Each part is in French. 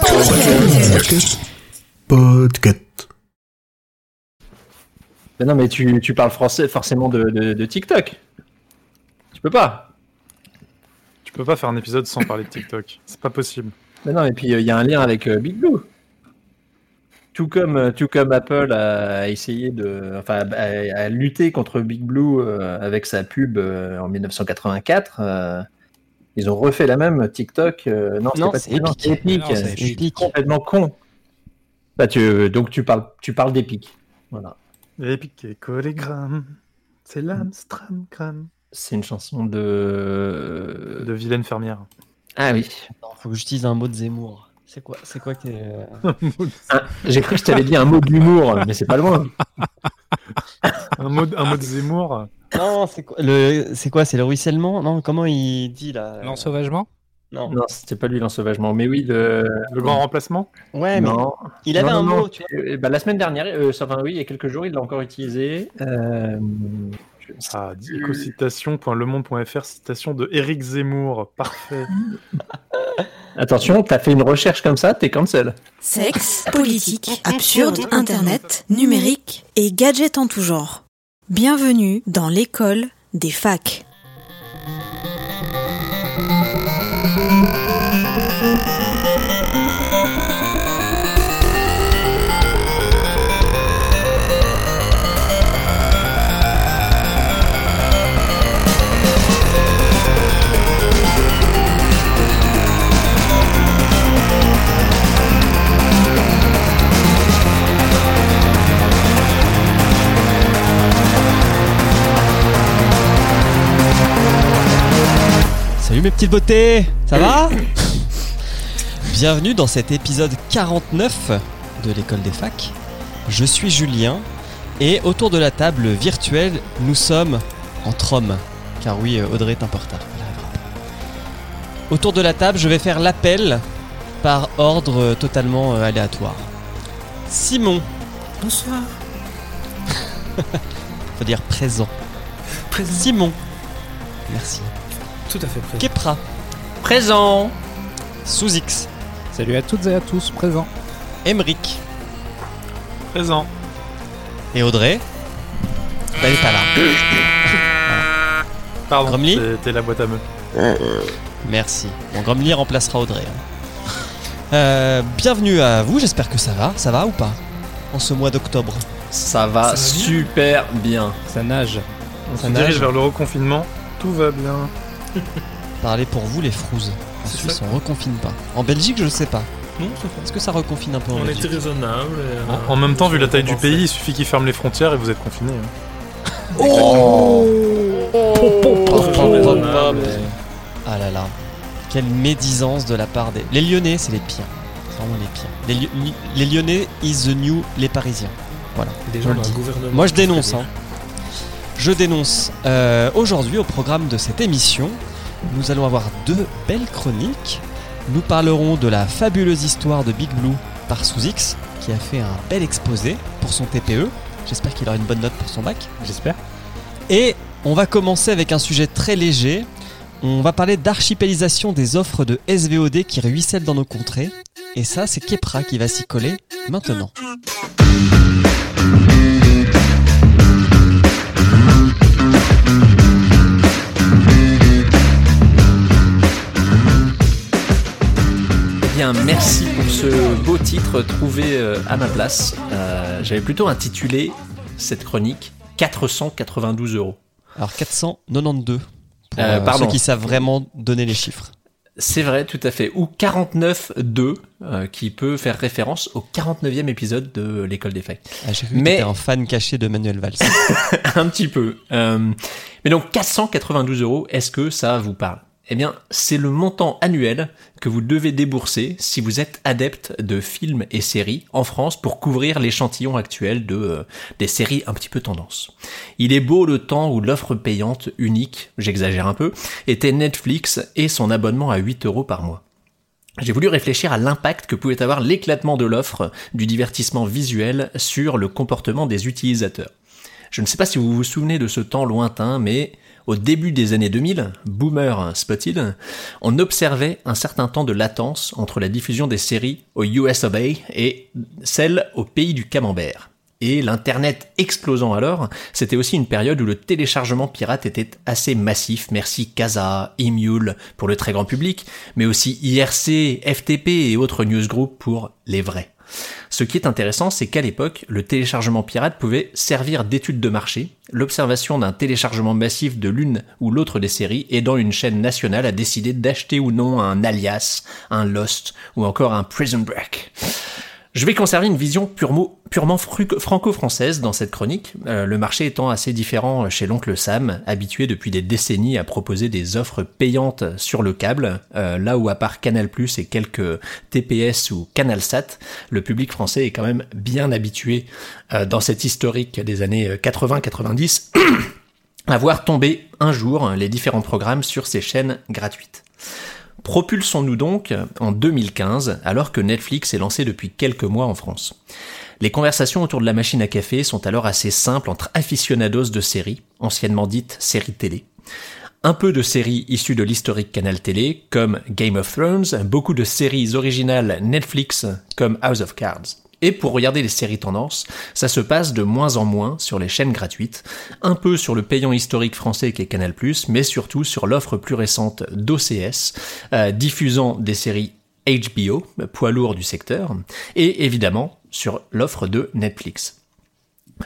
Podcast. Podcast. Mais non, mais tu, tu parles français forcément de, de, de TikTok. Tu peux pas. Tu peux pas faire un épisode sans parler de TikTok. C'est pas possible. Mais non, et puis il y a un lien avec euh, Big Blue. Tout comme, euh, tout comme Apple a essayé de, enfin, a, a lutté contre Big Blue euh, avec sa pub euh, en 1984. Euh, ils ont refait la même TikTok. euh, non, Non, pas c'est Epic. Epic. Ah non, c'est complètement con. Bah, tu, donc tu parles, tu parles d'Epic. Voilà. Epic et Collégramme. C'est l'Amstramgram. C'est une chanson de. De vilaine fermière. Ah oui. Attends, faut que j'utilise un mot de Zemmour. C'est quoi, c'est quoi que. euh, Ah, J'ai cru que je t'avais dit un mot d'humour, mais c'est pas loin. un, mot, un mot de Zemmour. Non, c'est quoi le, c'est quoi, c'est le ruissellement? Non, comment il dit là L'ensauvagement? Non. Non, c'était pas lui l'ensauvagement, mais oui, le. Le grand remplacement? Ouais, mais Non. il avait Non, un non, mot, tu vois. Euh, bah, la semaine dernière, euh, enfin oui, il y a quelques jours, il l'a encore utilisé. Euh, Ah, plus. icocitation.lemond.fr, citation de Eric Zemmour. Parfait. Attention, t'as fait une recherche comme ça, t'es cancel. Sexe, politique, absurde, internet, numérique et gadgets en tout genre. Bienvenue dans l'école des facs. Salut mes petites beautés, ça va Bienvenue dans cet épisode 49 de l'école des facs. Je suis Julien et autour de la table virtuelle, nous sommes entre hommes. Car oui, euh, Audrey est un pas. Autour de la table, je vais faire l'appel par ordre totalement euh, aléatoire. Simon, Bonsoir. faut dire présent. Simon. Merci. Tout à fait présent. Kepra, Présent sous X, Salut à toutes et à tous présents. Emric Présent. et Audrey. Elle est pas là. Pardon, Gromly c'était la boîte à meux. Merci. Bon, Gromly remplacera Audrey. hein. Euh, bienvenue à vous, j'espère que ça va. Ça va ou pas En ce mois d'octobre? Ça va Ça va bien? super bien. Ça nage. On Ça se nage. dirige vers le reconfinement. Tout va bien. Parlez pour vous les frouzes. En Suisse, ça. on reconfine pas. En Belgique, je sais pas. Non, ça. Est-ce que ça reconfine un peu en On Belgique? était raisonnable. et, euh, en même temps, vu la taille du pays, il suffit qu'il ferme les frontières et vous êtes confinés. hein. Oh Très raisonnable. Ah là là. Quelle médisance de la part des. Les Lyonnais, c'est les pires. C'est vraiment les pires. Les, Ly- les Lyonnais is the new les Parisiens. Voilà. Des gens dans le gouvernement. Moi je dénonce. Hein. Je dénonce. Euh, Aujourd'hui, au programme de cette émission, nous allons avoir deux belles chroniques. Nous parlerons de la fabuleuse histoire de Big Blue par Sous-X, qui a fait un bel exposé pour son TPE. J'espère qu'il aura une bonne note pour son bac. J'espère. Et on va commencer avec un sujet très léger. On va parler d'archipélisation des offres de SVOD qui ruissellent dans nos contrées. Et ça, c'est Kepra qui va s'y coller maintenant. Bien, merci pour ce beau titre trouvé euh, à ma place. Euh, J'avais plutôt intitulé cette chronique 492 euros. Alors 492 pour Euh, euh, pardon. ceux qui savent vraiment donner les chiffres. C'est vrai, tout à fait. Ou 49.2, euh, qui peut faire référence au 49e épisode de l'école des facs. Ah, J'ai cru Mais- que un fan caché de Manuel Valls. un petit peu. Euh, mais donc 492 euros, est-ce que ça vous parle? Eh bien, c'est le montant annuel que vous devez débourser si vous êtes adepte de films et séries en France pour couvrir l'échantillon actuel de euh, des séries un petit peu tendance. Il est beau le temps où l'offre payante unique, j'exagère un peu, était Netflix et son abonnement à 8 euros par mois. J'ai voulu réfléchir à l'impact que pouvait avoir l'éclatement de l'offre du divertissement visuel sur le comportement des utilisateurs. Je ne sais pas si vous vous souvenez de ce temps lointain, mais Au début des années 2000, Boomer Spotted, on observait un certain temps de latence entre la diffusion des séries au US et celle au pays du camembert. Et l'Internet explosant alors, c'était aussi une période où le téléchargement pirate était assez massif, merci Casa, Emule pour le très grand public, mais aussi IRC, FTP et autres newsgroups pour les vrais. Ce qui est intéressant, c'est qu'à l'époque, le téléchargement pirate pouvait servir d'étude de marché, l'observation d'un téléchargement massif de l'une ou l'autre des séries aidant une chaîne nationale à décider d'acheter ou non un Alias, un Lost ou encore un Prison Break. Je vais conserver une vision purement, franco-française dans cette chronique, euh, le marché étant assez différent chez l'oncle Sam, habitué depuis des décennies à proposer des offres payantes sur le câble, euh, là où à part Canal+, et quelques TPS ou CanalSat, le public français est quand même bien habitué euh, dans cette historique des années 80-90 à voir tomber un jour les différents programmes sur ces chaînes gratuites. Propulsons-nous donc en 2015, alors que Netflix est lancé depuis quelques mois en France. Les conversations autour de la machine à café sont alors assez simples entre aficionados de séries, anciennement dites séries télé. Un peu de séries issues de l'historique canal télé, comme Game of Thrones, beaucoup de séries originales Netflix, comme House of Cards. Et pour regarder les séries tendances, ça se passe de moins en moins sur les chaînes gratuites, un peu sur le payant historique français qui est Canal+, mais surtout sur l'offre plus récente d'OCS, euh, diffusant des séries HBO, poids lourd du secteur, et évidemment sur l'offre de Netflix.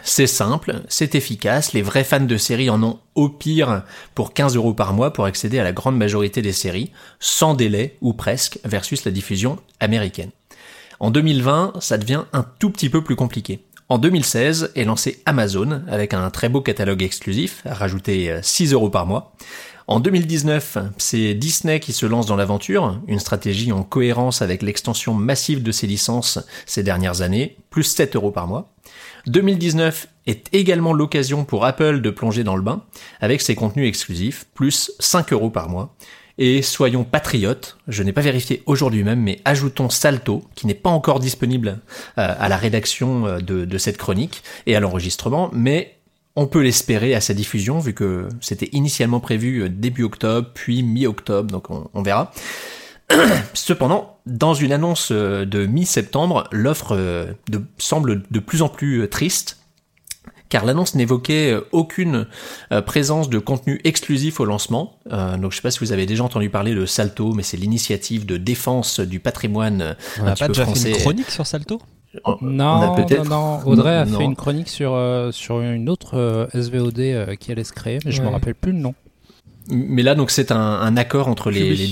C'est simple, c'est efficace, les vrais fans de séries en ont au pire pour 15 euros par mois pour accéder à la grande majorité des séries, sans délai ou presque, versus la diffusion américaine. En 2020, ça devient un tout petit peu plus compliqué. En 2016 est lancé Amazon avec un très beau catalogue exclusif, à rajouter 6 euros par mois. En 2019, c'est Disney qui se lance dans l'aventure, une stratégie en cohérence avec l'extension massive de ses licences ces dernières années, plus 7 euros par mois. 2019 est également l'occasion pour Apple de plonger dans le bain, avec ses contenus exclusifs, plus 5 euros par mois. Et soyons patriotes, je n'ai pas vérifié aujourd'hui même, mais ajoutons Salto, qui n'est pas encore disponible euh, à la rédaction euh, de, cette chronique et à l'enregistrement, mais on peut l'espérer à sa diffusion, vu que c'était initialement prévu euh, début octobre, puis mi-octobre, donc on, verra. Cependant, dans une annonce de mi-septembre, l'offre semble de plus en plus triste, car l'annonce n'évoquait euh, aucune euh, présence de contenu exclusif au lancement. Euh, donc je sais pas si vous avez déjà entendu parler de Salto, mais c'est l'initiative de défense du patrimoine euh, On n'a pas peu déjà français. fait une chronique sur Salto On- Non, peut-être- non, non. Audrey a Non. fait une chronique sur, euh, sur une autre euh, SVOD euh, qui allait se créer, mais je me Ouais. rappelle plus le nom. Mais là, donc, c'est un, un accord entre les, les,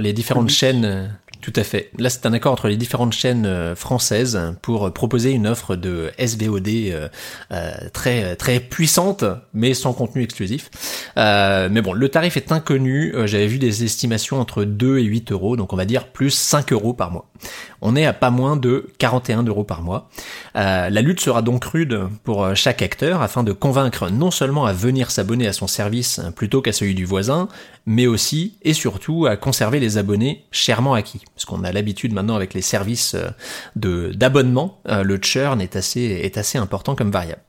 les différentes chaînes. Tout à fait. Là, c'est un accord entre les différentes chaînes euh, françaises pour proposer une offre de SVOD euh, euh, très très puissante, mais sans contenu exclusif. Mais bon, le tarif est inconnu. J'avais vu des estimations entre 2 et 8 euros, donc on va dire plus 5 euros par mois. On est à pas moins de 41 euros par mois. La lutte sera donc rude pour chaque acteur afin de convaincre non seulement à venir s'abonner à son service plutôt qu'à celui du voisin, mais aussi et surtout à conserver les abonnés chèrement acquis. Parce qu'on a l'habitude maintenant avec les services euh, d'abonnement, euh, le churn est assez, est assez important comme variable.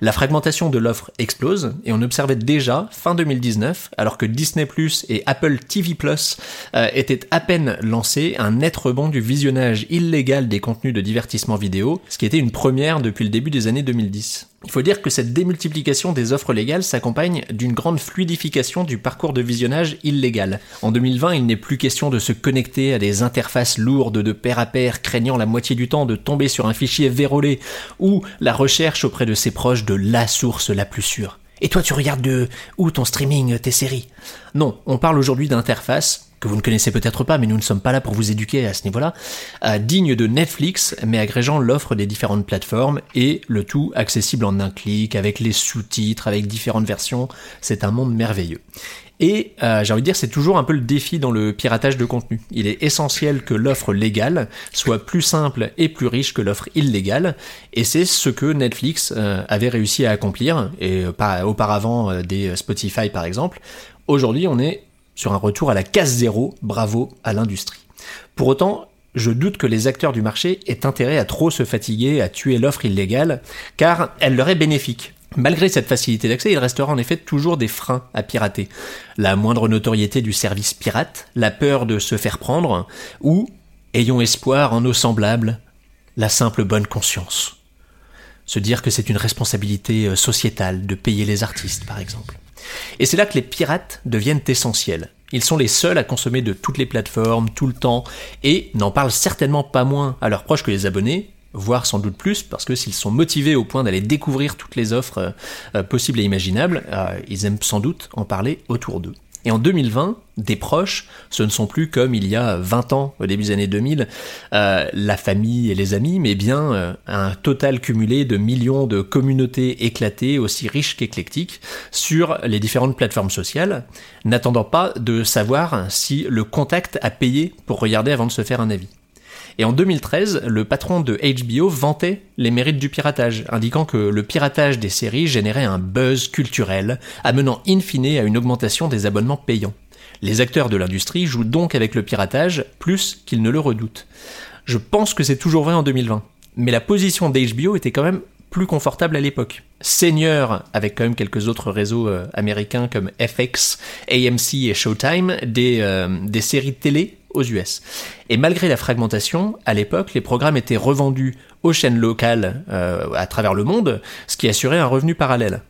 La fragmentation de l'offre explose et on observait déjà fin 2019, alors que Disney Plus et Apple TV Plus euh, étaient à peine lancés, un net rebond du visionnage illégal des contenus de divertissement vidéo, ce qui était une première depuis le début des années 2010. Il faut dire que cette démultiplication des offres légales s'accompagne d'une grande fluidification du parcours de visionnage illégal. En 2020, il n'est plus question de se connecter à des interfaces lourdes de pair à pair, craignant la moitié du temps de tomber sur un fichier vérolé, ou la recherche auprès de ses proches de la source la plus sûre. Et toi, tu regardes de où ton streaming, tes séries? Non, on parle aujourd'hui d'interfaces que vous ne connaissez peut-être pas, mais nous ne sommes pas là pour vous éduquer à ce niveau-là, euh, digne de Netflix, mais agrégeant l'offre des différentes plateformes et le tout accessible en un clic, avec les sous-titres, avec différentes versions. C'est un monde merveilleux. Et euh, j'ai envie de dire, c'est toujours un peu le défi dans le piratage de contenu. Il est essentiel que l'offre légale soit plus simple et plus riche que l'offre illégale, et c'est ce que Netflix euh, avait réussi à accomplir, et euh, auparavant des Spotify par exemple. Aujourd'hui, on est sur un retour à la case zéro, bravo à l'industrie. Pour autant, je doute que les acteurs du marché aient intérêt à trop se fatiguer à tuer l'offre illégale, car elle leur est bénéfique. Malgré cette facilité d'accès, il restera en effet toujours des freins à pirater. La moindre notoriété du service pirate, la peur de se faire prendre, ou, ayons espoir en nos semblables, la simple bonne conscience. Se dire que c'est une responsabilité euh, sociétale de payer les artistes, par exemple. Et c'est là que les pirates deviennent essentiels. Ils sont les seuls à consommer de toutes les plateformes, tout le temps, et n'en parlent certainement pas moins à leurs proches que les abonnés, voire sans doute plus, parce que s'ils sont motivés au point d'aller découvrir toutes les offres euh, euh, possibles et imaginables, euh, ils aiment sans doute en parler autour d'eux. Et en 2020, des proches, ce ne sont plus comme il y a 20 ans, au début des années 2000, euh, la famille et les amis, mais bien euh, un total cumulé de millions de communautés éclatées, aussi riches qu'éclectiques, sur les différentes plateformes sociales, n'attendant pas de savoir si le contact a payé pour regarder avant de se faire un avis. Et en 2013, le patron de HBO vantait les mérites du piratage, indiquant que le piratage des séries générait un buzz culturel, amenant in fine à une augmentation des abonnements payants. Les acteurs de l'industrie jouent donc avec le piratage plus qu'ils ne le redoutent. Je pense que c'est toujours vrai en 2020, mais la position d'HBO était quand même plus confortable à l'époque. Seigneur, avec quand même quelques autres réseaux euh, américains comme FX, AMC et Showtime, des, euh, des séries télé aux US. Et malgré la fragmentation, à l'époque, les programmes étaient revendus aux chaînes locales euh, à travers le monde, ce qui assurait un revenu parallèle.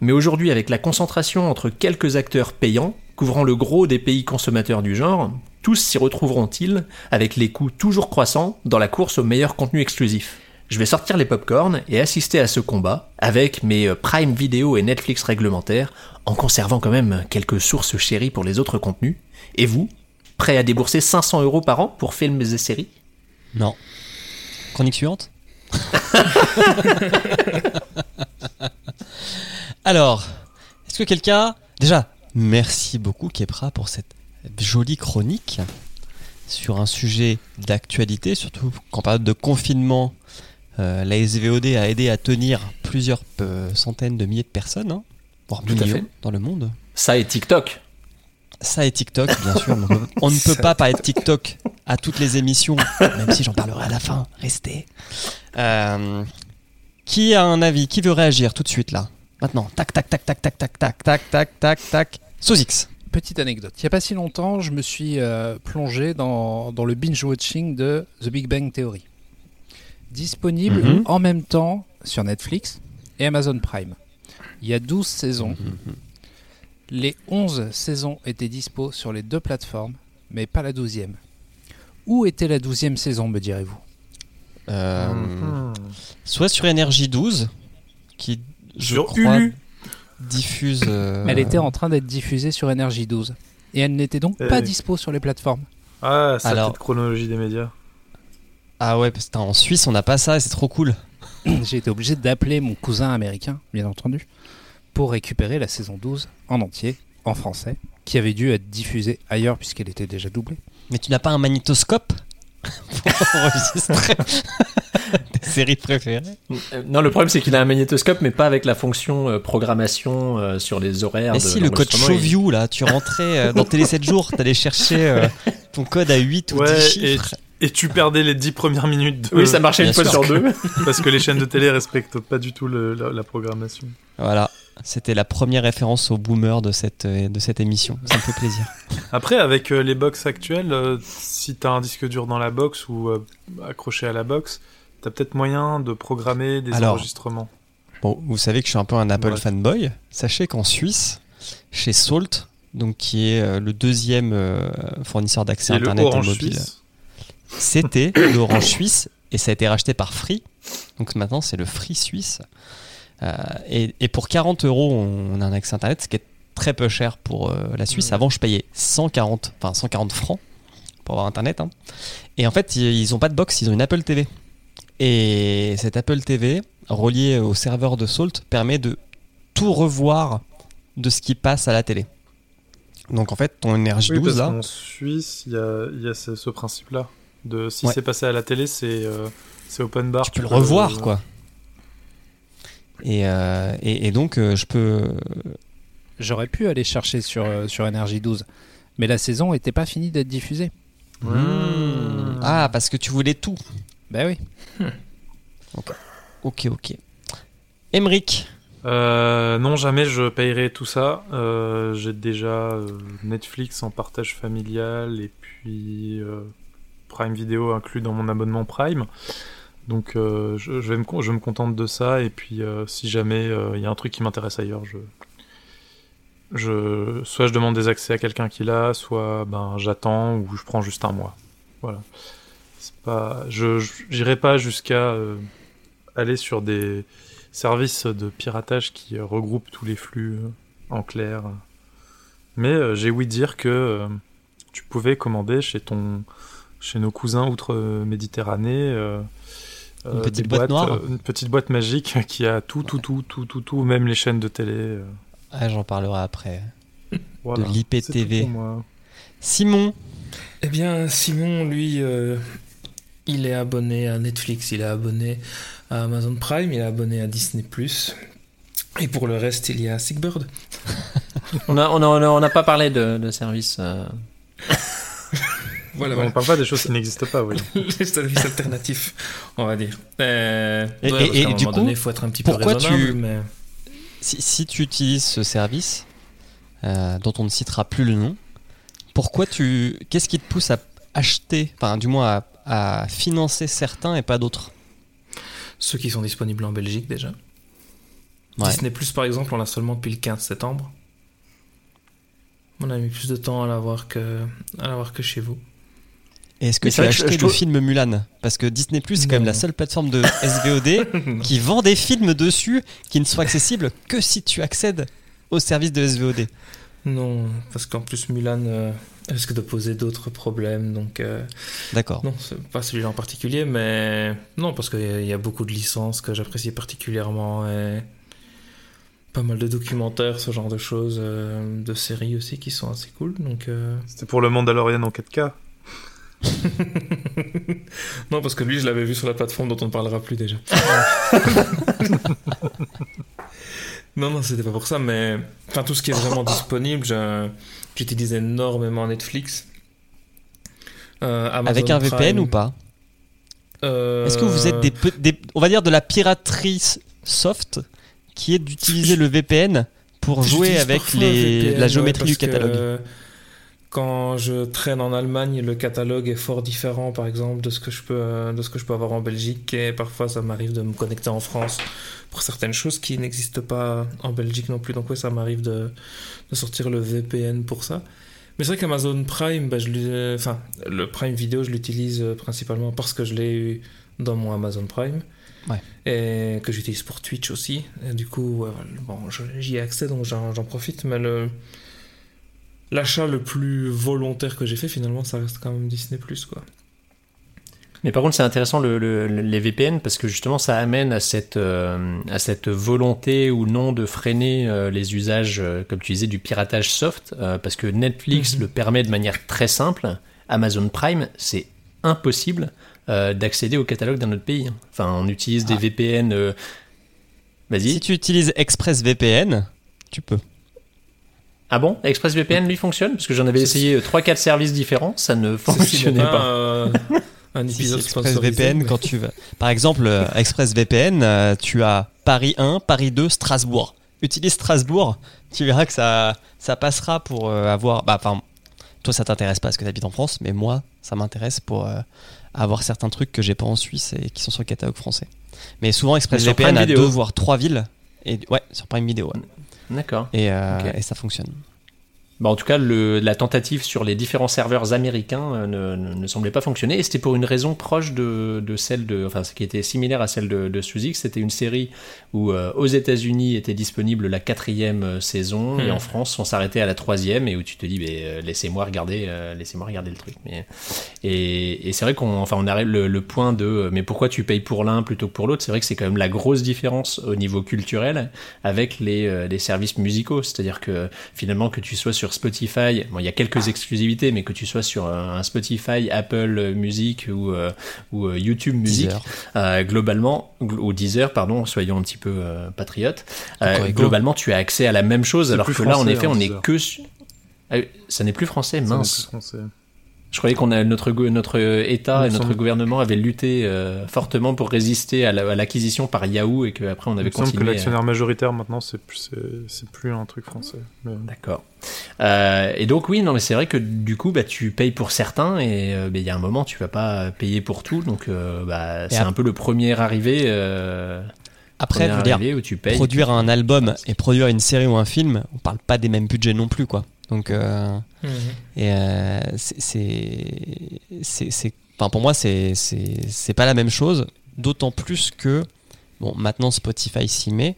Mais aujourd'hui, avec la concentration entre quelques acteurs payants, couvrant le gros des pays consommateurs du genre, tous s'y retrouveront-ils avec les coûts toujours croissants dans la course au meilleur contenu exclusif? Je vais sortir les popcorns et assister à ce combat avec mes euh, Prime Video et Netflix réglementaires, en conservant quand même quelques sources chéries pour les autres contenus. Et vous, prêt à débourser 500 euros par an pour films et séries Non. Chronique suivante Alors, est-ce que quelqu'un... Déjà, merci beaucoup Kepra pour cette jolie chronique sur un sujet d'actualité, surtout qu'en période de confinement, euh, la SVOD a aidé à tenir plusieurs euh, centaines de milliers de personnes, hein, voire millions dans le monde. Ça et TikTok. Ça et TikTok, bien sûr. on peut- On ne peut pas parler de TikTok à toutes les émissions, même si j'en parlerai à la fin. Restez. Euh, qui a un avis? Qui veut réagir tout de suite là? Maintenant. Tac, tac, tac, tac, tac, tac, tac, tac, tac, tac, tac. Sozix. Petite anecdote. Il n'y a pas si longtemps, je me suis euh, plongé dans, dans le binge-watching de The Big Bang Theory. Disponible Mhm. en même temps sur Netflix et Amazon Prime. Il y a 12 saisons. Les 11 saisons étaient dispo sur les deux plateformes, mais pas la 12e. Où était la 12e saison, me direz-vous? Euh. Soit sur Énergie 12, qui, je Sur crois, diffuse. euh, Elle était en train d'être diffusée sur Energy 12. Et elle n'était donc Eh pas oui. dispo sur les plateformes. Ah, ça Alors- petite chronologie des médias. Ah ouais, parce que en Suisse, on n'a pas ça et c'est trop cool. J'ai été obligé d'appeler mon cousin américain, bien entendu, pour récupérer la saison 12 en entier, en français, qui avait dû être diffusée ailleurs puisqu'elle était déjà doublée. Mais tu n'as pas un magnétoscope pour enregistrer tes séries préférées? Euh, Non, le problème c'est qu'il a un magnétoscope, mais pas avec la fonction euh, programmation euh, sur les horaires. Mais de si, le code l'enregistrement, il- Showview, là, tu rentrais euh, dans Télé 7 jours, t'allais chercher euh, ton code à 8 ou Ouais, 10 et, chiffres. et tu perdais les 10 premières minutes. De... Oui, ça marchait Bien une fois sur deux. Parce que les chaînes de télé respectent pas du tout le- la, la programmation. Voilà, c'était la première référence au boomer de cette, euh, de cette émission. Ça me fait plaisir. Après, avec euh, les box actuelles, euh, si t'as un disque dur dans la box ou euh, accroché à la box, t'as peut-être moyen de programmer des Alors, enregistrements. Bon, vous savez que je suis un peu un Apple Ouais. fanboy. Sachez qu'en Suisse, chez Salt, donc qui est le deuxième fournisseur d'accès internet et mobile, c'était l'Orange Suisse et ça a été racheté par Free. Donc maintenant, c'est le Free Suisse. Euh, et, et pour 40 euros, on a un accès internet, ce qui est très peu cher pour euh, la Suisse. Ouais. Avant, je payais 140, enfin 140 francs pour avoir internet. hein. Et en fait, ils ils ont pas de box, ils ont une Apple TV. Et cette Apple TV, reliée au serveur de Salt, permet de tout revoir de ce qui passe à la télé. Donc en fait, ton Energy Oui, 12 parce là, qu'en Suisse, il y a, il y a ce, ce principe-là. De si Ouais. c'est passé à la télé, c'est euh, c'est open bar. tu peux le revoir quoi. Et, euh, et, et donc euh, je peux. J'aurais pu aller chercher sur, euh, sur Energy 12, mais la saison n'était pas finie d'être diffusée. Mmh. Ah parce que tu voulais tout. Bah oui. Ok ok. Emric, Euh, non, jamais je payerai tout ça. Euh, J'ai déjà euh, Netflix en partage familial et puis euh, Prime Video inclus dans mon abonnement Prime. Donc euh, je, vais me, contente de ça et puis euh, si jamais euh, il y a un truc qui m'intéresse ailleurs, je, je soit je demande des accès à quelqu'un qui l'a, soit ben j'attends ou je prends juste un mois. Voilà. Pas, je j'irai pas jusqu'à aller sur des services de piratage qui regroupent tous les flux en clair. Mais j'ai ouï dire que tu pouvais commander chez ton chez nos cousins outre-Méditerranée euh, Une euh, petite boîte boîtes, noire euh, une petite boîte magique qui a tout, tout, tout, tout, tout, tout, même les chaînes de télé. euh, Ah, j'en parlerai après. voilà. De l'IPTV. Simon, Eh bien, Simon, lui, euh, il est abonné à Netflix, il est abonné à Amazon Prime, il est abonné à Disney+. Et pour le reste, il y a Sigbird. On n'a on a, on a- on a pas parlé de, de service. euh, Voilà, On voilà. ne parle pas des choses qui n'existent pas, oui. les services alternatifs, on va dire. Euh, Et- ouais, et- et du moment coup, donné, il faut être un petit peu pourquoi raisonnable, tu- mais... si, si tu utilises ce service, euh, dont on ne citera plus le nom, pourquoi tu. Qu'est-ce qui te pousse à acheter, enfin, du moins à, à financer certains et pas d'autres? Ceux qui sont disponibles en Belgique, déjà. Ouais. Disney+, par exemple, on l'a seulement depuis le 15 septembre. On a mis plus de temps à l'avoir que, à l'avoir que chez vous. Et est-ce que Mais tu as vrai que je- acheté je le trouve- film Mulan Parce que Disney Plus c'est quand même la seule plateforme de SVOD qui vend des films dessus qui ne sont accessibles que si tu accèdes au service de SVOD. Non, parce qu'en plus Mulan euh, risque de poser d'autres problèmes, donc euh, D'accord. non, c'est pas celui-là en particulier, mais non, parce qu'il y, a- il y a beaucoup de licences que j'apprécie particulièrement et pas mal de documentaires, ce genre de choses, euh, de séries aussi qui sont assez cool, donc euh, C'était pour le Mandalorian en 4K. non, parce que lui, je l'avais vu sur la plateforme dont on ne parlera plus déjà. non, non, c'était pas pour ça, mais enfin tout ce qui est vraiment disponible, je- j'utilise énormément Netflix. Euh, Avec un VPN Prime. ou pas? Euh, Est-ce que vous êtes des, on va dire de la piraterie soft qui est d'utiliser le VPN pour jouer avec les, VPN, la géométrie du catalogue? que Quand je traîne en Allemagne, le catalogue est fort différent, par exemple, de ce que je peux, euh, de ce que je peux avoir en Belgique. Et parfois, ça m'arrive de me connecter en France pour certaines choses qui n'existent pas en Belgique non plus. Donc, ouais, ça m'arrive de, de sortir le VPN pour ça. Mais c'est vrai qu'Amazon Prime, bah, je euh, enfin, le Prime Vidéo, je l'utilise euh, principalement parce que je l'ai eu dans mon Amazon Prime. Ouais. Et que j'utilise pour Twitch aussi. Et du coup, ouais, bon, j'y ai accès, donc j'en j'en profite. Mais le, l'achat le plus volontaire que j'ai fait, finalement, ça reste quand même Disney+, quoi. Mais par contre, c'est intéressant le, le- les VPN parce que justement, ça amène à cette, euh, à cette volonté ou non de freiner euh, les usages, euh, comme tu disais, du piratage soft. euh, parce que Netflix Mhm. le permet de manière très simple. Amazon Prime, c'est impossible euh, d'accéder au catalogue d'un autre pays. Enfin, on utilise des Ah. VPN. euh, Vas-y. Si tu utilises ExpressVPN, tu peux. Ah bon? ExpressVPN lui fonctionne? Parce que j'en avais essayé 3-4 services différents, ça ne fonctionnait pas. pas. euh, un si, épisode ExpressVPN, mais- quand tu vas. Par exemple, euh, ExpressVPN, euh, tu as Paris 1, Paris 2, Strasbourg. Utilise Strasbourg, tu verras que ça, ça passera pour euh, avoir. Bah, enfin, toi, ça t'intéresse pas parce que tu habites en France, mais moi, ça m'intéresse pour euh, avoir certains trucs que j'ai pas en Suisse et qui sont sur le catalogue français. Mais souvent, ExpressVPN a deux voire trois villes. Et, ouais, sur Prime Video. ouais. D'accord. Et, euh, Ok. et ça fonctionne. Bah, en tout cas, le- la tentative sur les différents serveurs américains euh, ne, ne- ne semblait pas fonctionner. Et c'était pour une raison proche de, de celle de. Enfin, ce qui était similaire à celle de, de Suzy. C'était une série où euh, aux États-Unis était disponible la quatrième euh, saison et Hmm. en France on s'arrêtait à la troisième et où tu te dis, euh, laissez-moi regarder, euh, laissez-moi regarder le truc. Mais, et et c'est vrai qu'on enfin, on arrive le, le point de. Mais pourquoi tu payes pour l'un plutôt que pour l'autre? C'est vrai que c'est quand même la grosse différence au niveau culturel avec les, les services musicaux. C'est-à-dire que finalement que tu sois sur Spotify, bon il y a quelques exclusivités, mais que tu sois sur euh, un Spotify, Apple Music ou, euh, ou euh, YouTube Music, euh, globalement, gl- ou Deezer, pardon, soyons un petit peu patriotes, globalement tu as accès à la même chose, alors que là en effet hein, on est Deezer. que sur... Ah ça n'est plus français, Ça n'est mince. Je croyais qu'on a notre notre État Il et notre gouvernement avait lutté euh, fortement pour résister à la- à l'acquisition par Yahoo et qu'après on Il avait me semble que continué. à- l'actionnaire majoritaire maintenant, c'est plus, c'est, plus un truc français. Mais- D'accord. Euh, et donc oui, non, mais c'est vrai que du coup, bah, tu payes pour certains et euh, bah, il y a un moment, tu vas pas payer pour tout, donc euh, bah, c'est un peu le premier arrivé. Euh, Après, je premier veux dire, où tu payes. produire un album et produire une série ou un film, on parle pas des mêmes budgets non plus, quoi. Donc, euh, Mhm. et euh, c'est- enfin pour moi, c'est, c'est, pas la même chose. D'autant plus que, bon, maintenant Spotify s'y met,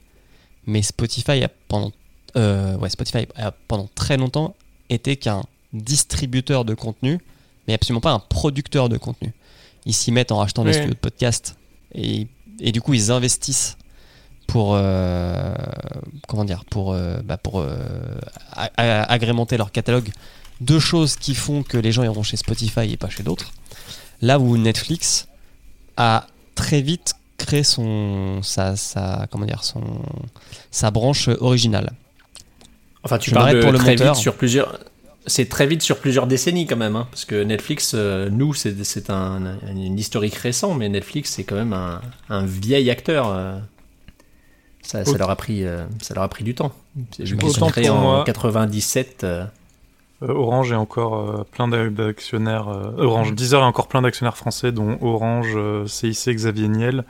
mais Spotify a pendant, euh, ouais, Spotify a pendant très longtemps été qu'un distributeur de contenu, mais absolument pas un producteur de contenu. Ils s'y mettent en rachetant des studios de podcast et, et du coup ils investissent pour euh, comment dire pour euh, bah, pour euh, agrémenter leur catalogue de choses qui font que les gens iront chez Spotify et pas chez d'autres. Là où Netflix a très vite créé son sa, sa comment dire son sa branche originale. Enfin, tu Je parles pour le très monteur. vite sur plusieurs. C'est très vite sur plusieurs décennies quand même, hein, parce que Netflix, euh, nous, c'est c'est un, un- une historique récent, mais Netflix, c'est quand même un, un vieil acteur. euh. Ça, leur a pris, euh, ça leur a pris du temps. C'est sont créés pour en moi- 97. euh. Euh, Orange est encore euh, plein d'a- d'actionnaires. euh, Orange, Deezer est encore plein d'actionnaires français, dont Orange, euh, CIC, Xavier Niel.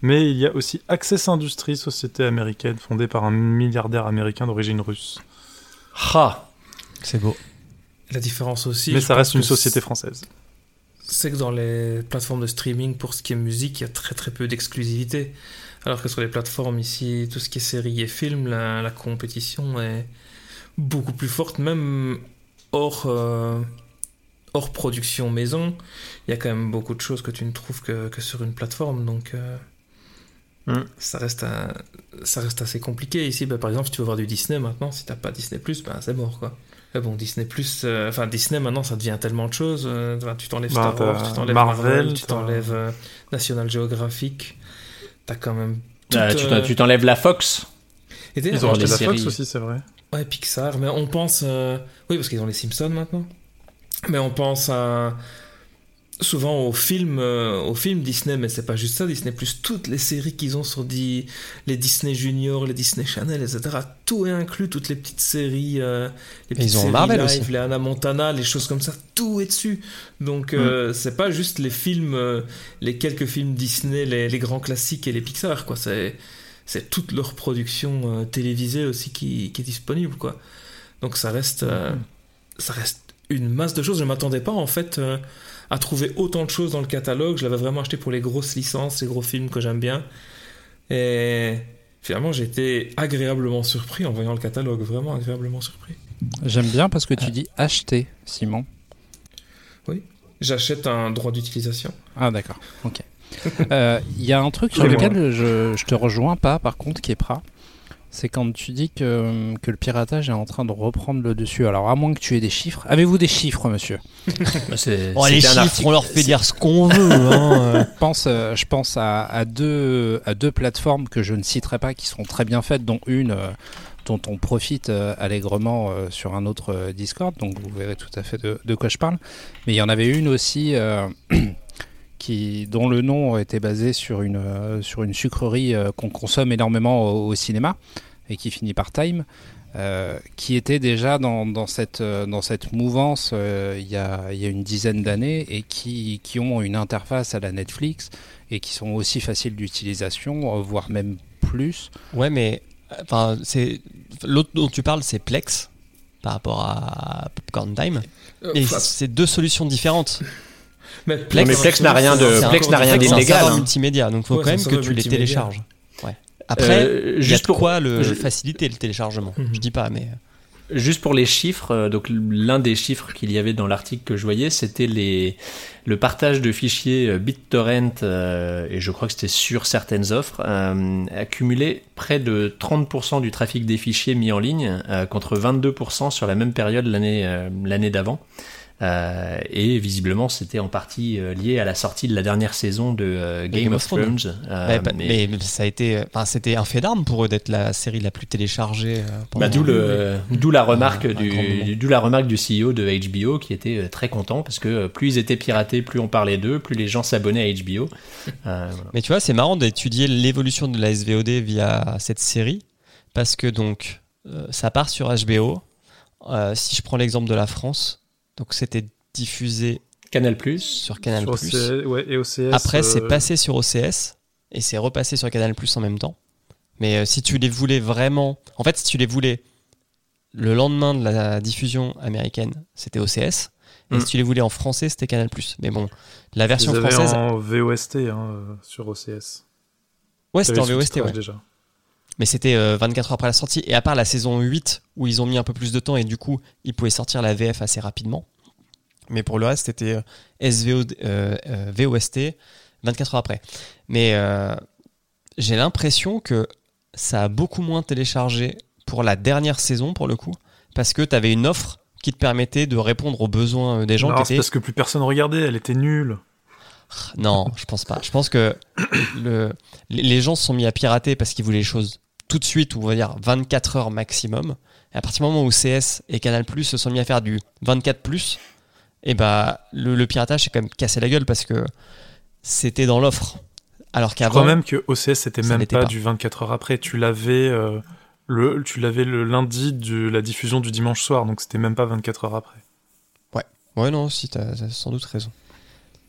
Mais il y a aussi Access Industries, société américaine fondée par un milliardaire américain d'origine russe. Ah, C'est beau. La différence aussi. Mais ça reste une société française. c'est que dans les plateformes de streaming, pour ce qui est musique, il y a très très peu d'exclusivité. Alors que sur les plateformes ici, tout ce qui est séries et films, la, la compétition est beaucoup plus forte, même hors, euh, hors production maison. Il y a quand même beaucoup de choses que tu ne trouves que, que sur une plateforme, donc euh, Mm. ça, reste ça reste assez compliqué. Ici, bah, par exemple, si tu veux voir du Disney maintenant, si t'as pas Disney, ben, c'est mort quoi. Bon, Disney euh, enfin Disney maintenant ça devient tellement de choses. euh, tu t'enlèves Bah, Star Wars, tu t'enlèves Marvel, Marvel, tu t'enlèves National Geographic. T'as quand même. Euh, tu euh, tu t'enlèves la Fox. et Ils ont Dans acheté les la Fox aussi, c'est vrai. Ouais, Pixar, mais on pense. euh, Oui, parce qu'ils ont les Simpsons maintenant. Mais on pense à. Souvent aux films, euh, aux films Disney, mais c'est pas juste ça. Disney plus toutes les séries qu'ils ont sur di- les Disney Junior, les Disney Channel, etc. Tout est inclus, toutes les petites séries, euh, les petites ils ont Marvel live, aussi. les Hannah Montana, les choses comme ça, tout est dessus. Donc euh, c'est pas juste les films, les quelques films Disney, les, les grands classiques et les Pixar, quoi. C'est c'est toute leur production télévisée aussi qui, qui est disponible quoi. Donc ça reste euh, ça reste une masse de choses. Je m'attendais pas en fait à trouver autant de choses dans le catalogue. Je l'avais vraiment acheté pour les grosses licences, les gros films que j'aime bien. Et finalement j'ai été agréablement surpris en voyant le catalogue, vraiment agréablement surpris. J'aime bien parce que tu dis acheter, Simon. J'achète un droit d'utilisation. Ah d'accord, ok. Euh, Il y a un truc sur Oui, lequel je, je te rejoins pas, par contre, qui est prat. C'est quand tu dis que, que le piratage est en train de reprendre le dessus. Alors, à moins que tu aies des chiffres. Avez-vous des chiffres, monsieur? Bah, c'est- Oh, les chiffres, article- on leur fait dire ce qu'on veut. hein, euh. Je pense, euh, je pense à, à deux, à deux plateformes que je ne citerai pas qui sont très bien faites, dont une euh, dont on profite allègrement sur un autre Discord, donc vous verrez tout à fait de, de quoi je parle. Mais il y en avait une aussi euh, qui, dont le nom était basé sur une, euh, sur une sucrerie euh, qu'on consomme énormément au, au cinéma et qui finit par Time. euh, qui était déjà dans, dans, cette, dans cette mouvance euh, il, y a, il y a une dizaine d'années et qui, qui ont une interface à la Netflix et qui sont aussi faciles d'utilisation, euh, voire même plus. Ouais, mais enfin, c'est l'autre dont tu parles, c'est Plex par rapport à Popcorn Time. Et c'est deux solutions différentes. Mais Plex n'a rien de- C'est Plex n'a rien c'est d'illégal, serveur hein. multimédia, donc faut Ouais, quand même c'est que tu les télécharges. Ouais. Après, Euh, juste pour- quoi le je- faciliter le téléchargement. Mhm. Je dis pas, mais Juste pour les chiffres, euh, donc l'un des chiffres qu'il y avait dans l'article que je voyais, c'était les le partage de fichiers euh, BitTorrent euh, et je crois que c'était sur certaines offres euh, accumulait près de 30% du trafic des fichiers mis en ligne euh, contre 22% sur la même période l'année euh, l'année d'avant. Euh, et visiblement, c'était en partie euh, lié à la sortie de la dernière saison de euh, Game, of Thrones. Ouais, bah, mais- mais... ça a été, enfin, c'était un fait d'arme pour eux d'être la série la plus téléchargée. Bah, d'où le, d'où la remarque du, d'où la remarque du CEO de HBO qui était très content parce que plus ils étaient piratés, plus on parlait d'eux, plus les gens s'abonnaient à HBO. Voilà. Mais tu vois, c'est marrant d'étudier l'évolution de la SVOD via cette série, parce que donc euh, ça part sur HBO. Euh, si je prends l'exemple de la France, donc c'était diffusé Canal Plus. sur Canal+. Sur ouais, et OCS. Après, c'est euh, passé sur OCS et c'est repassé sur Canal Plus en même temps. Mais euh, si tu les voulais vraiment, en fait, si tu les voulais le lendemain de la diffusion américaine, c'était OCS. Et Mm. si tu les voulais en français, c'était Canal Plus. Mais bon, la Ils version avaient française, en VOST hein, euh, sur OCS. ouais, c'était en VOST, ouais. déjà. Mais c'était euh, 24 heures après la sortie. Et à part la saison 8, où ils ont mis un peu plus de temps et du coup, ils pouvaient sortir la VF assez rapidement. Mais pour le reste, c'était euh, SVO, euh, euh, VOST 24 heures après. Mais euh, j'ai l'impression que ça a beaucoup moins téléchargé pour la dernière saison, pour le coup, parce que tu avais une offre qui te permettait de répondre aux besoins euh, des gens Non, c'est étaient parce que plus personne regardait, elle était nulle. non, je pense pas. Je pense que le, les les gens se sont mis à pirater parce qu'ils voulaient les choses tout de suite, ou on va dire 24 heures maximum. Et à partir du moment où CS et Canal Plus se sont mis à faire du 24 plus, et bah le, le piratage s'est quand même cassé la gueule parce que c'était dans l'offre. Alors Je qu'avant, crois même que OCS c'était même pas, pas. du 24 heures après. Tu l'avais euh, le, tu l'avais le lundi de la diffusion du dimanche soir, donc c'était même pas 24 heures après. ouais non, si t'as t'as sans doute raison.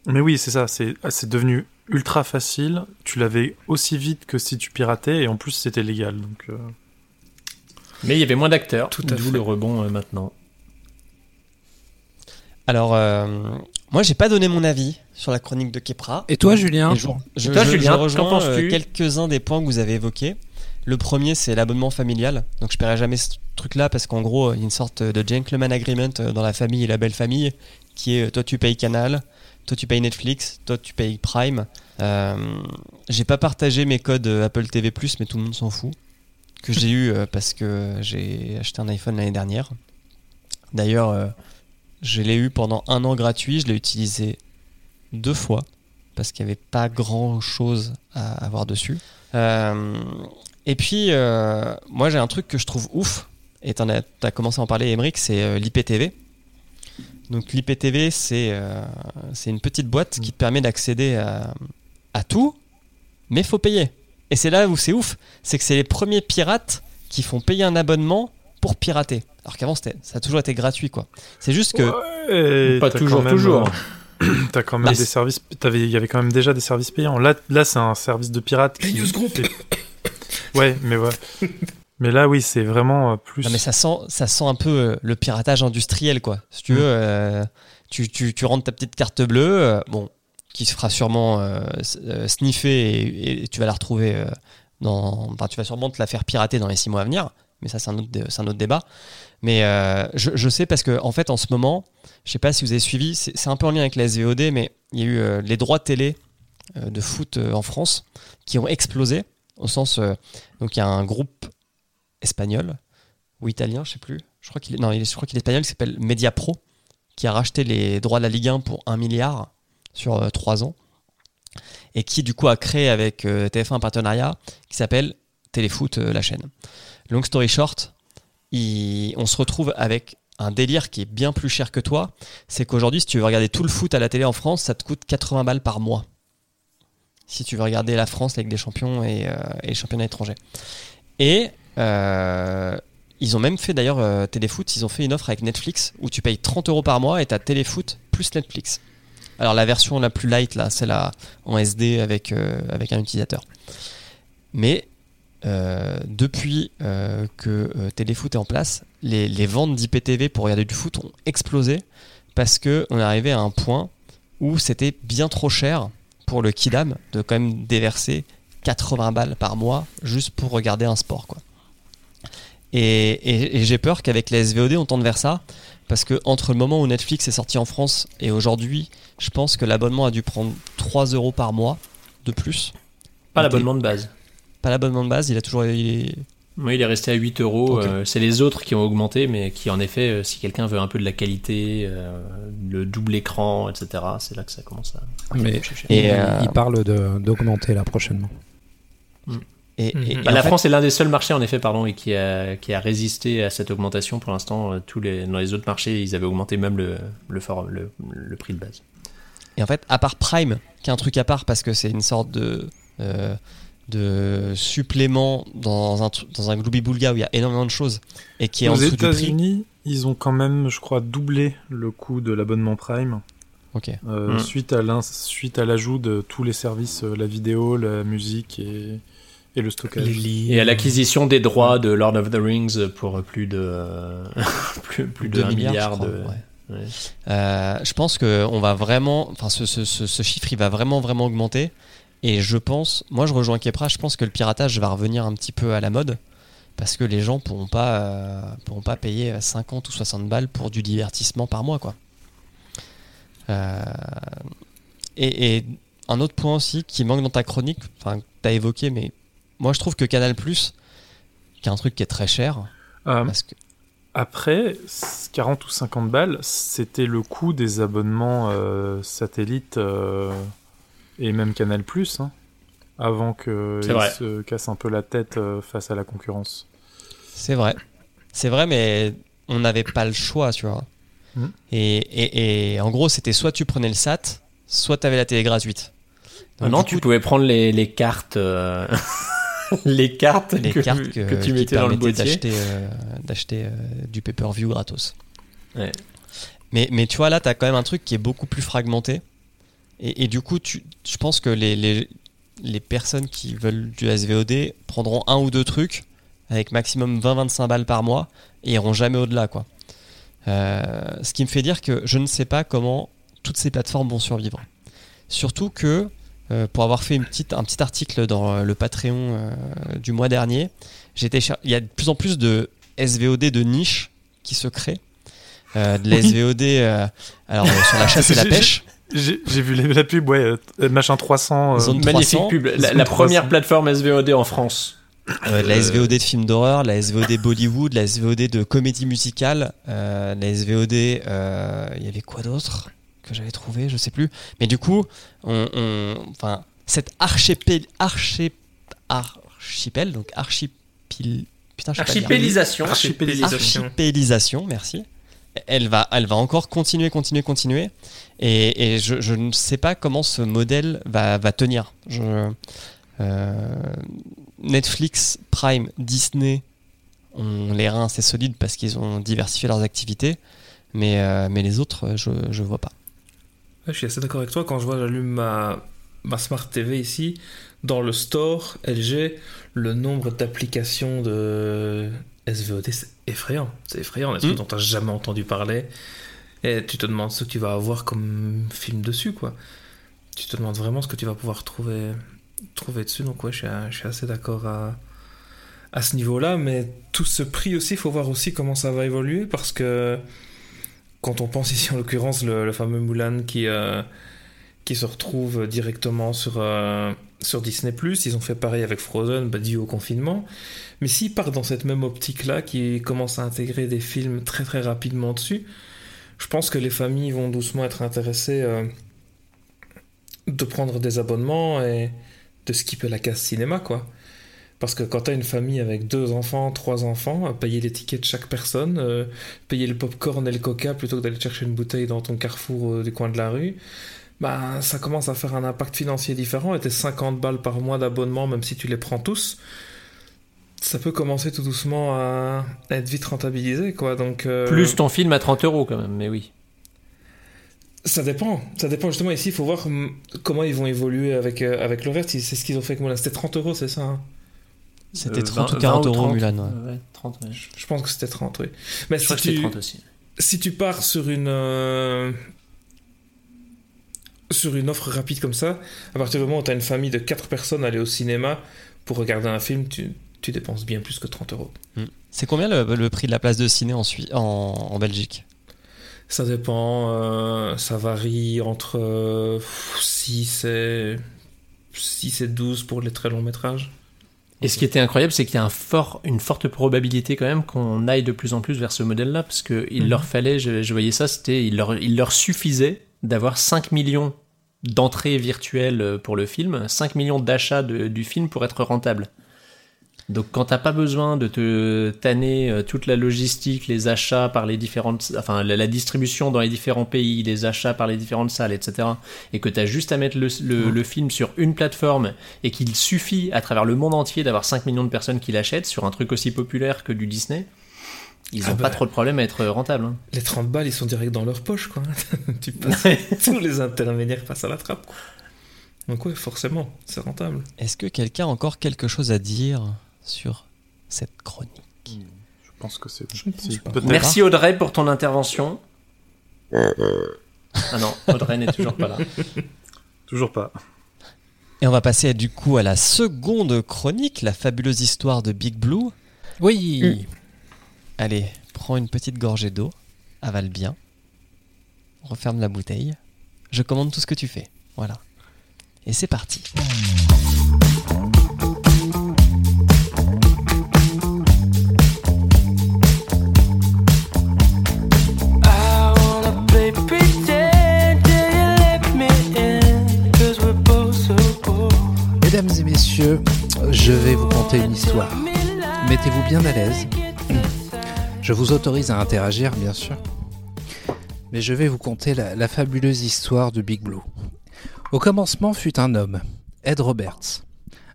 Mais oui, c'est ça. C'est ah, c'est devenu ultra facile. Tu l'avais aussi vite que si tu piratais, et en plus c'était légal. Donc euh, Mais il y avait moins d'acteurs, Tout à d'où fait. le rebond euh, maintenant. Alors euh, moi j'ai pas donné mon avis sur la chronique de Kepra. Et toi, Julien Et je, je- toi, je- Julien, je qu'en penses-tu euh, quelques-uns des points que vous avez évoqués. Le premier, c'est l'abonnement familial. Donc, je paierai jamais ce truc-là parce qu'en gros, il y a une sorte de gentleman agreement dans la famille et la belle famille qui est toi, tu payes Canal, toi, tu payes Netflix, toi, tu payes Prime. Euh, j'ai pas partagé mes codes euh, Apple TV, mais tout le monde s'en fout. Que j'ai eu euh, parce que j'ai acheté un iPhone l'année dernière. D'ailleurs, je l'ai eu pendant un an gratuit. Je l'ai utilisé deux fois parce qu'il n'y avait pas grand chose à avoir dessus. Et puis, moi j'ai un truc que je trouve ouf, et tu as, commencé à en parler, Emmerich, c'est l'IPTV. Donc l'IPTV, c'est euh, c'est une petite boîte qui te permet d'accéder à, à tout, mais il faut payer. Et c'est là où c'est ouf, c'est que c'est les premiers pirates qui font payer un abonnement pour pirater. Alors qu'avant, c'était- ça a toujours été gratuit, quoi. C'est juste que... Ouais, Pas toujours, quand même, toujours. euh, T'as quand même Bah, des services. t'avais- Il y avait quand même déjà des services payants. Là, là, c'est un service de pirate. Qui... Ouais, mais ouais. Mais là, oui, c'est vraiment euh, plus. Non, mais ça sent, ça sent un peu euh, le piratage industriel, quoi. Si tu Mm. veux, euh, tu, tu, tu rentres ta petite carte bleue, euh, bon, qui se fera sûrement euh, sniffer et, et tu vas la retrouver dans. Enfin, tu vas sûrement te la faire pirater dans les six mois à venir, mais ça, c'est un, autre un autre débat. Mais je, je sais parce que, en fait, en ce moment, je sais pas si vous avez suivi, c'est un peu en lien avec la SVOD, mais il y a eu les droits télé de foot en France qui ont explosé, au sens. euh, donc, il y a un groupe espagnol ou italien, je sais plus. Je crois qu'il est, non, je crois qu'il est espagnol, qui s'appelle Media Pro, qui a racheté les droits de la Ligue 1 pour 1 milliard sur 3 ans, et qui du coup a créé avec euh, TF1 un partenariat qui s'appelle Téléfoot, euh, la chaîne. Long story short, on se retrouve avec un délire qui est bien plus cher que toi, c'est qu'aujourd'hui, si tu veux regarder tout le foot à la télé en France, ça te coûte 80 balles par mois. Si tu veux regarder la France, avec des champions et, euh, et les championnats étrangers. Et euh, ils ont même fait d'ailleurs euh, Téléfoot, ils ont fait une offre avec Netflix où tu payes 30 euros par mois et tu as Téléfoot plus Netflix. Alors la version la plus light là, c'est la en SD avec, euh, avec un utilisateur. Mais euh, depuis euh, que euh, Téléfoot est en place, les, les ventes d'IPTV pour regarder du foot ont explosé parce que on est arrivé à un point où c'était bien trop cher pour le Kidam de quand même déverser 80 balles par mois juste pour regarder un sport quoi. Et, et- et j'ai peur qu'avec les SVOD on tende vers ça parce que entre le moment où Netflix est sorti en France et aujourd'hui, je pense que l'abonnement a dû prendre 3 euros par mois de plus. Pas l'abonnement de base. Pas l'abonnement de base, il a toujours il est- Oui, il est resté à 8 euros. Euh, c'est les autres qui ont augmenté, mais qui, en effet, euh, si quelqu'un veut un peu de la qualité, euh, le double écran, etc., c'est là que ça commence à. Mais-. Et, il, euh, il parle de- d'augmenter là prochainement. Et, et- Mhm. et Bah, en la fait- France est l'un des seuls marchés, en effet, pardon, et qui a, qui a résisté à cette augmentation. Pour l'instant, euh, tous les, dans les autres marchés, ils avaient augmenté même le, le, for- le, le prix de base. Et en fait, à part Prime, qui est un truc à part parce que c'est une sorte de, euh, de supplément dans un, dans un Glooby-Boulga où il y a énormément de choses et qui est en Aux dessous du prix. États-Unis, ils ont quand même, je crois, doublé le coût de l'abonnement Prime Ok. euh, Mm. suite à l'in- suite à l'ajout de tous les services, euh, la vidéo, la musique et, et le stockage. Les lits. Et à l'acquisition des droits de Lord of the Rings pour plus de, plus, plus de Deux 1 milliards, milliard je crois, de. ouais. ouais. Euh, je pense que on va vraiment, enfin ce, ce, ce, ce chiffre il va vraiment vraiment augmenter et je pense, moi je rejoins Kepra, je pense que le piratage va revenir un petit peu à la mode parce que les gens pourront pas euh, pourront pas payer 50 ou 60 balles pour du divertissement par mois quoi. Euh, et, et un autre point aussi qui manque dans ta chronique, enfin que t'as évoqué, mais moi je trouve que Canal Plus, qui est un truc qui est très cher, Euh, parce que Après, c- 40 ou 50 balles, c'était le coût des abonnements euh, satellites euh, et même Canal Plus, hein, avant qu'ils C'est vrai. se cassent un peu la tête euh, face à la concurrence. C'est vrai. C'est vrai, mais on n'avait pas le choix, tu vois. Mhm. Et, et, et en gros, c'était soit tu prenais le SAT, soit tu avais la télé gratuite. Donc, Maintenant, du tu coup, pouvais prendre les, les cartes. euh, les cartes, les que, cartes que, que tu mettais dans le boîtier. d'acheter euh, d'acheter euh, du pay-per-view gratos. Ouais. Mais, mais tu vois, là, tu as quand même un truc qui est beaucoup plus fragmenté. Et, et du coup, tu, je pense que les, les, les personnes qui veulent du SVOD prendront un ou deux trucs avec maximum 20-25 balles par mois et iront jamais au-delà. quoi. Euh, ce qui me fait dire que je ne sais pas comment toutes ces plateformes vont survivre. Surtout que, euh, pour avoir fait une petite, un petit article dans euh, le Patreon euh, du mois dernier, il y a de plus en plus de SVOD de niche qui se créent. Euh, de la Oui. SVOD alors, sur la chasse et la pêche. J'ai vu la pub, ouais, machin 300. euh, Zone Magnifique 300, pub. La, zone la 300. première plateforme SVOD en France. Euh, de la SVOD de films d'horreur, la SVOD Bollywood, la SVOD de comédie musicale, euh, la SVOD, euh, il y avait quoi d'autre? Que j'avais trouvé, je sais plus. Mais du coup, on, on- enfin, cette archipel, archi, archipel, donc archipel, putain, je sais pas dire. Archipélisation. Archipélisation. Archipélisation, merci. Elle va, elle va encore continuer, continuer, continuer. Et, et je, je ne sais pas comment ce modèle va, va tenir. Je, euh, Netflix, Prime, Disney ont les reins assez solides parce qu'ils ont diversifié leurs activités. Mais, euh, mais les autres, je ne vois pas. Je suis assez d'accord avec toi. Quand je vois, j'allume ma, ma Smart TV ici, dans le store LG, le nombre d'applications de SVOD, c'est effrayant. C'est effrayant, des trucs Mm. dont tu n'as jamais entendu parler. Et tu te demandes ce que tu vas avoir comme film dessus, quoi. Tu te demandes vraiment ce que tu vas pouvoir trouver, trouver dessus. Donc, ouais, je suis, je suis assez d'accord à, à ce niveau-là. Mais tout ce prix aussi, il faut voir aussi comment ça va évoluer parce que quand on pense ici en l'occurrence le, fameux Mulan qui, euh, qui se retrouve directement sur, euh, sur Disney ⁇ ils ont fait pareil avec Frozen, bah, dû au confinement. Mais s'ils partent dans cette même optique-là, qui commence à intégrer des films très très rapidement dessus, je pense que les familles vont doucement être intéressées euh, de prendre des abonnements et de skipper la case cinéma, quoi. Parce que quand t'as une famille avec deux enfants, trois enfants, payer les tickets de chaque personne, euh, payer le popcorn et le coca plutôt que d'aller chercher une bouteille dans ton carrefour euh, du coin de la rue, bah, ça commence à faire un impact financier différent. Et tes 50 balles par mois d'abonnement, même si tu les prends tous, ça peut commencer tout doucement à être vite rentabilisé, quoi. Donc, euh, Plus ton film à 30 euros quand même, mais oui. Ça dépend. Ça dépend justement. Ici, il faut voir hum, comment ils vont évoluer avec, euh, avec le reste. C'est ce qu'ils ont fait avec Moulin. C'était 30 euros, c'est ça hein? C'était Euh, 30 ou 20 40 20 euros 30, Mulan. ouais. Ouais, 30, ouais. Je Je pense que c'était 30, oui. Mais crois si que c'était tu, 30 aussi. si tu pars sur une euh, sur une offre rapide comme ça, à partir du moment où tu as une famille de 4 personnes aller au cinéma pour regarder un film, tu, tu dépenses bien plus que 30 euros. C'est combien le, le prix de la place de ciné en, Sui- en, en Belgique? Ça dépend, euh, ça varie entre euh, 6 et 6 et 12 pour les très longs métrages. Et ce qui était incroyable, c'est qu'il y a un fort, une forte probabilité quand même qu'on aille de plus en plus vers ce modèle-là, parce qu'il Mhm. leur fallait, je, je voyais ça, c'était, il leur, il leur suffisait d'avoir 5 millions d'entrées virtuelles euh, pour le film, 5 millions d'achats du film pour être rentable. Donc quand t'as pas besoin de te tanner euh, toute la logistique, les achats par les différentes, enfin la, la distribution dans les différents pays, les achats par les différentes salles, etc. Et que t'as juste à mettre le, le- le film sur une plateforme et qu'il suffit à travers le monde entier d'avoir 5 millions de personnes qui l'achètent sur un truc aussi populaire que du Disney, ils ont Ah pas bah. trop de problème à être rentables. hein. Les 30 balles, ils sont direct dans leur poche, quoi. tu passes, tous les intermédiaires passent à la trappe, quoi. Donc ouais, forcément, c'est rentable. Est-ce que quelqu'un a encore quelque chose à dire? Sur cette chronique Je pense que c'est. Je ne pense si, pas. peut-être. Merci Audrey pour ton intervention. Ah non, Audrey n'est toujours pas là. Toujours pas. Et on va passer du coup à la seconde chronique, la fabuleuse histoire de Big Blue. Oui. Allez, prends une petite gorgée d'eau, avale bien, referme la bouteille. Je commande tout ce que tu fais. Voilà. Et c'est parti. Mesdames et messieurs, je vais vous conter une histoire. Mettez-vous bien à l'aise. Je vous autorise à interagir, bien sûr. Mais je vais vous conter la, fabuleuse histoire de Big Blue. Au commencement fut un homme, Ed Roberts,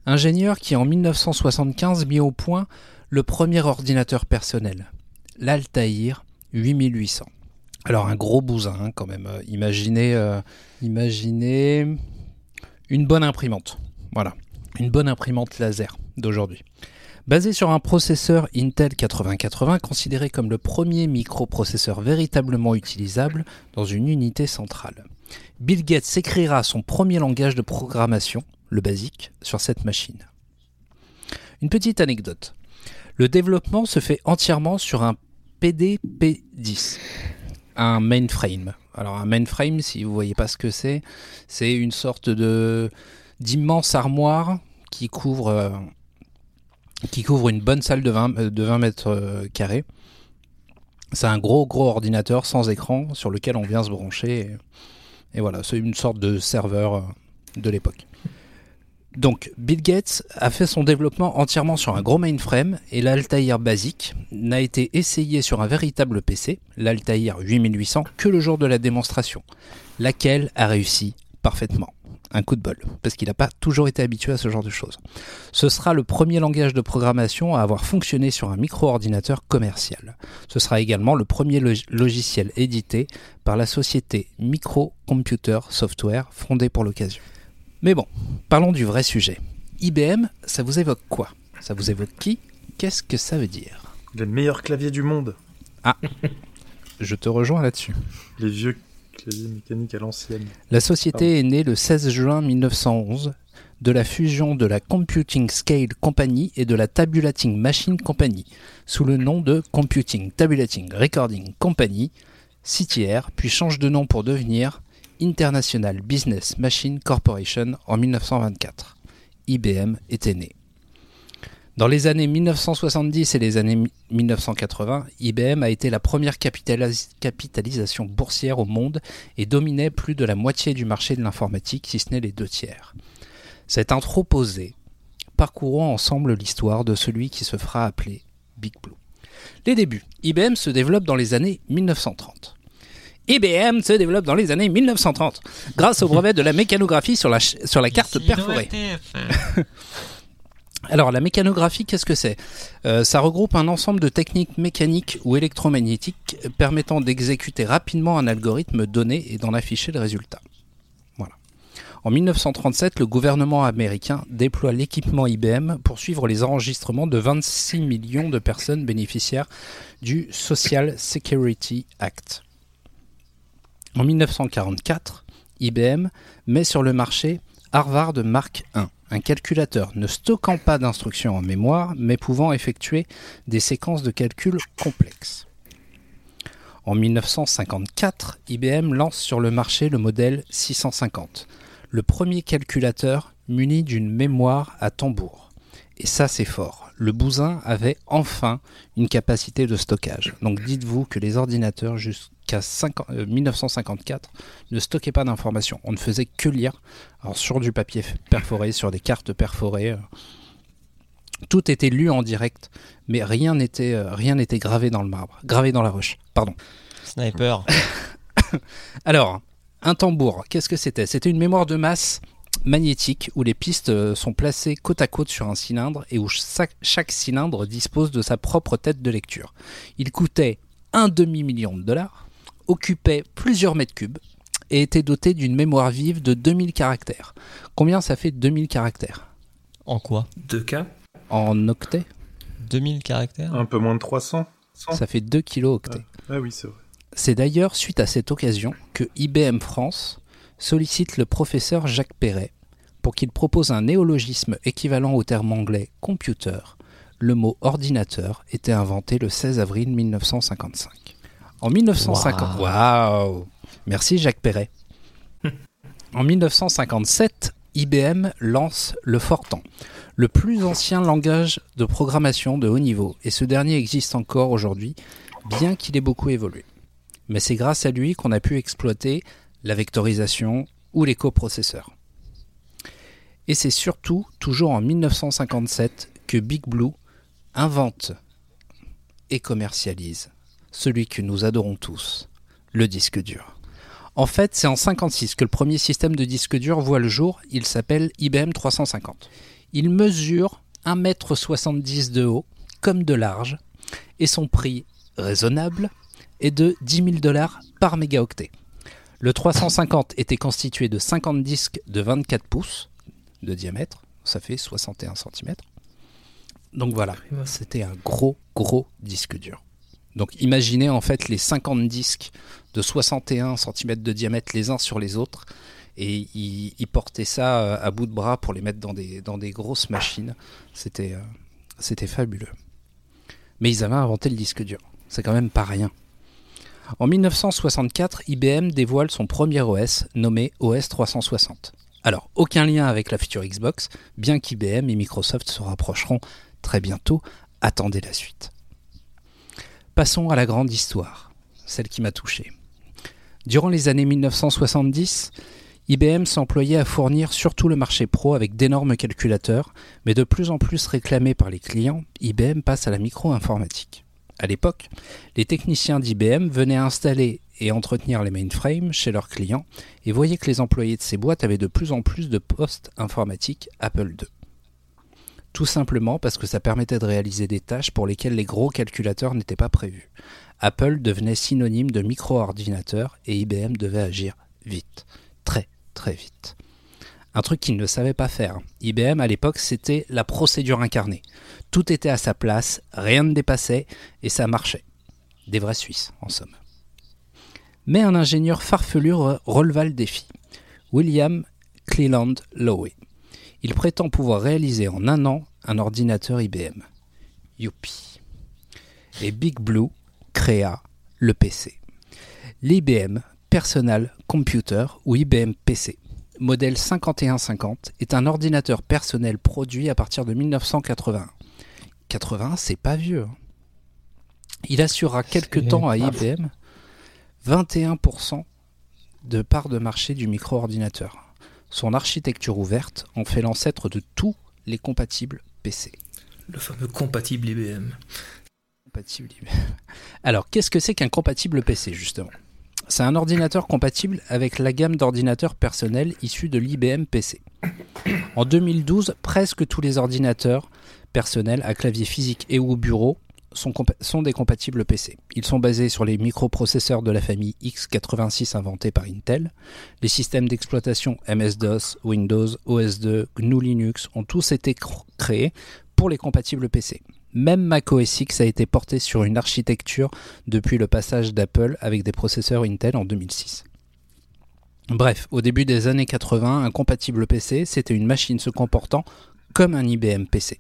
ingénieur qui en 1975 mit au point le premier ordinateur personnel, l'Altair 8800. Alors un gros bousin hein, quand même. Euh, Imaginez, euh, imaginez une bonne imprimante. Voilà, une bonne imprimante laser d'aujourd'hui. Basé sur un processeur Intel 8080 considéré comme le premier microprocesseur véritablement utilisable dans une unité centrale. Bill Gates écrira son premier langage de programmation, le BASIC, sur cette machine. Une petite anecdote. Le développement se fait entièrement sur un PDP-10, un mainframe. Alors un mainframe, si vous voyez pas ce que c'est, c'est une sorte de d'immense armoire qui couvre euh, qui couvre une bonne salle de 20, euh, de 20 mètres euh, carrés. C'est un gros gros ordinateur sans écran sur lequel on vient se brancher. Et, voilà, c'est une sorte de serveur de l'époque. Donc Bill Gates a fait son développement entièrement sur un gros mainframe et l'Altair basique n'a été essayé sur un véritable PC, l'Altair 8800, que le jour de la démonstration, laquelle a réussi parfaitement. Un coup de bol, parce qu'il n'a pas toujours été habitué à ce genre de choses. Ce sera le premier langage de programmation à avoir fonctionné sur un micro-ordinateur commercial. Ce sera également le premier log- logiciel édité par la société Microcomputer Software fondée pour l'occasion. Mais bon, parlons du vrai sujet. IBM, ça vous évoque quoi? Ça vous évoque qui? Qu'est-ce que ça veut dire? Les meilleurs claviers du monde. Je te rejoins là-dessus. Les vieux à l'ancienne. La société est née le 16 juin 1911 de la fusion de la Computing Scale Company et de la Tabulating Machine Company, sous le nom de Computing Tabulating Recording Company, CTR, puis change de nom pour devenir International Business Machine Corporation en 1924. IBM était né. Dans les années 1970 et les années mi- 1980, IBM a été la première capitalis- capitalisation boursière au monde et dominait plus de la moitié du marché de l'informatique, si ce n'est les deux tiers. Cette intro posée, parcourons ensemble l'histoire de celui qui se fera appeler Big Blue. Les débuts. IBM se développe dans les années 1930. IBM se développe dans les années 1930 grâce au brevet de la mécanographie sur la, sur la carte perforée. Alors la mécanographie, qu'est-ce que c'est? Euh, Ça regroupe un ensemble de techniques mécaniques ou électromagnétiques permettant d'exécuter rapidement un algorithme donné et d'en afficher le résultat. Voilà. En 1937, le gouvernement américain déploie l'équipement IBM pour suivre les enregistrements de 26 millions de personnes bénéficiaires du Social Security Act. En 1944, IBM met sur le marché Harvard Mark I, un calculateur ne stockant pas d'instructions en mémoire, mais pouvant effectuer des séquences de calcul complexes. En 1954, IBM lance sur le marché le modèle 650, le premier calculateur muni d'une mémoire à tambour, Et ça, c'est fort. Le bousin avait enfin une capacité de stockage. Donc dites-vous que les ordinateurs jusqu'à 50 euh, 1954 ne stockaient pas d'informations. On ne faisait que lire alors, sur du papier perforé, sur des cartes perforées. euh. Tout était lu en direct, mais rien n'était euh, rien n'était gravé dans le marbre, gravé dans la roche. Pardon. Sniper. Alors, un tambour, qu'est-ce que c'était? C'était une mémoire de masse magnétique où les pistes euh, sont placées côte à côte sur un cylindre et où chaque, chaque cylindre dispose de sa propre tête de lecture. Il coûtait un demi-million de dollars, occupait plusieurs mètres cubes et était doté d'une mémoire vive de 2000 caractères. Combien ça fait 2000 caractères? En quoi? 2K En octets 2000 caractères? Un peu moins de 300 100 Ça fait 2 kilos octets. Ah oui, c'est vrai. C'est d'ailleurs suite à cette occasion que IBM France sollicite le professeur Jacques Perret pour qu'il propose un néologisme équivalent au terme anglais computer. Le mot ordinateur était inventé le 16 avril 1955. En 1950, waouh Merci Jacques Perret. En 1957, IBM lance le Fortan, le plus ancien langage de programmation de haut niveau, et ce dernier existe encore aujourd'hui, bien qu'il ait beaucoup évolué. Mais c'est grâce à lui qu'on a pu exploiter la vectorisation ou les coprocesseurs. Et c'est surtout toujours en 1957 que Big Blue invente et commercialise celui que nous adorons tous, le disque dur. En fait, c'est en 56 que le premier système de disque dur voit le jour, il s'appelle IBM 350. Il mesure 1m70 de haut comme de large et son prix raisonnable est de 10 000 dollars par mégaoctet. Le 350 était constitué de 50 disques de 24 pouces de diamètre, ça fait 61 cm. Donc voilà, c'était un gros, gros disque dur. Donc imaginez en fait les 50 disques de 61 cm de diamètre les uns sur les autres, et ils, portaient ça euh, à bout de bras pour les mettre dans des, dans des grosses machines. C'était euh, c'était fabuleux. Mais ils avaient inventé le disque dur, c'est quand même pas rien. En 1964, IBM dévoile son premier OS nommé OS 360. Alors, aucun lien avec la future Xbox, bien qu'IBM et Microsoft se rapprocheront très bientôt. Attendez la suite. Passons à la grande histoire, celle qui m'a touché. Durant les années 1970, IBM s'employait à fournir surtout le marché pro avec d'énormes calculateurs, mais de plus en plus réclamés par les clients, IBM passe à la micro-informatique. À l'époque, les techniciens d'IBM venaient installer et entretenir les mainframes chez leurs clients et voyaient que les employés de ces boîtes avaient de plus en plus de postes informatiques Apple II. Tout simplement parce que ça permettait de réaliser des tâches pour lesquelles les gros calculateurs n'étaient pas prévus. Apple devenait synonyme de micro-ordinateur et IBM devait agir vite, très très vite. Un truc qu'ils ne savaient pas faire. IBM à l'époque c'était la procédure incarnée. Tout était à sa place, rien ne dépassait et ça marchait. Des vrais Suisses en somme. Mais un ingénieur farfelu re- releva le défi. William Cleland Lowe. Il prétend pouvoir réaliser en un an un ordinateur IBM. Youpi. Et Big Blue créa le PC. L'IBM Personal Computer ou IBM PC, modèle 5150, est un ordinateur personnel produit à partir de 1981. 81, c'est pas vieux. hein. Il assurera quelque temps à IBM 21% de part de marché du micro-ordinateur. Son architecture ouverte en fait l'ancêtre de tous les compatibles PC. Le fameux compatible IBM. Compatible IBM. Alors, qu'est-ce que c'est qu'un compatible PC, justement? C'est un ordinateur compatible avec la gamme d'ordinateurs personnels issus de l'IBM PC. En 2012, presque tous les ordinateurs personnels à clavier physique et ou au bureau sont, des compatibles PC. Ils sont basés sur les microprocesseurs de la famille x86 inventés par Intel. Les systèmes d'exploitation MS-DOS, Windows, OS2, GNU Linux ont tous été cr- créés pour les compatibles PC. Même Mac OS X a été porté sur une architecture depuis le passage d'Apple avec des processeurs Intel en 2006. Bref, au début des années 80, un compatible PC, c'était une machine se comportant comme un IBM PC.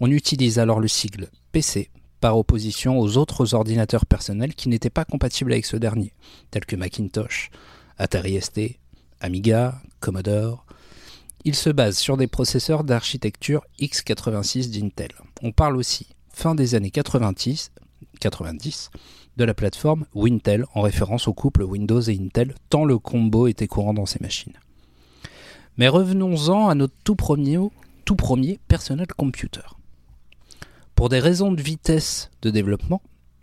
On utilise alors le sigle PC par opposition aux autres ordinateurs personnels qui n'étaient pas compatibles avec ce dernier, tels que Macintosh, Atari ST, Amiga, Commodore. Il se base sur des processeurs d'architecture x86 d'Intel. On parle aussi, fin des années 90, 90 de la plateforme Wintel en référence au couple Windows et Intel, tant le combo était courant dans ces machines. Mais revenons-en à notre tout premier, tout premier computer. Pour des raisons de vitesse de développement,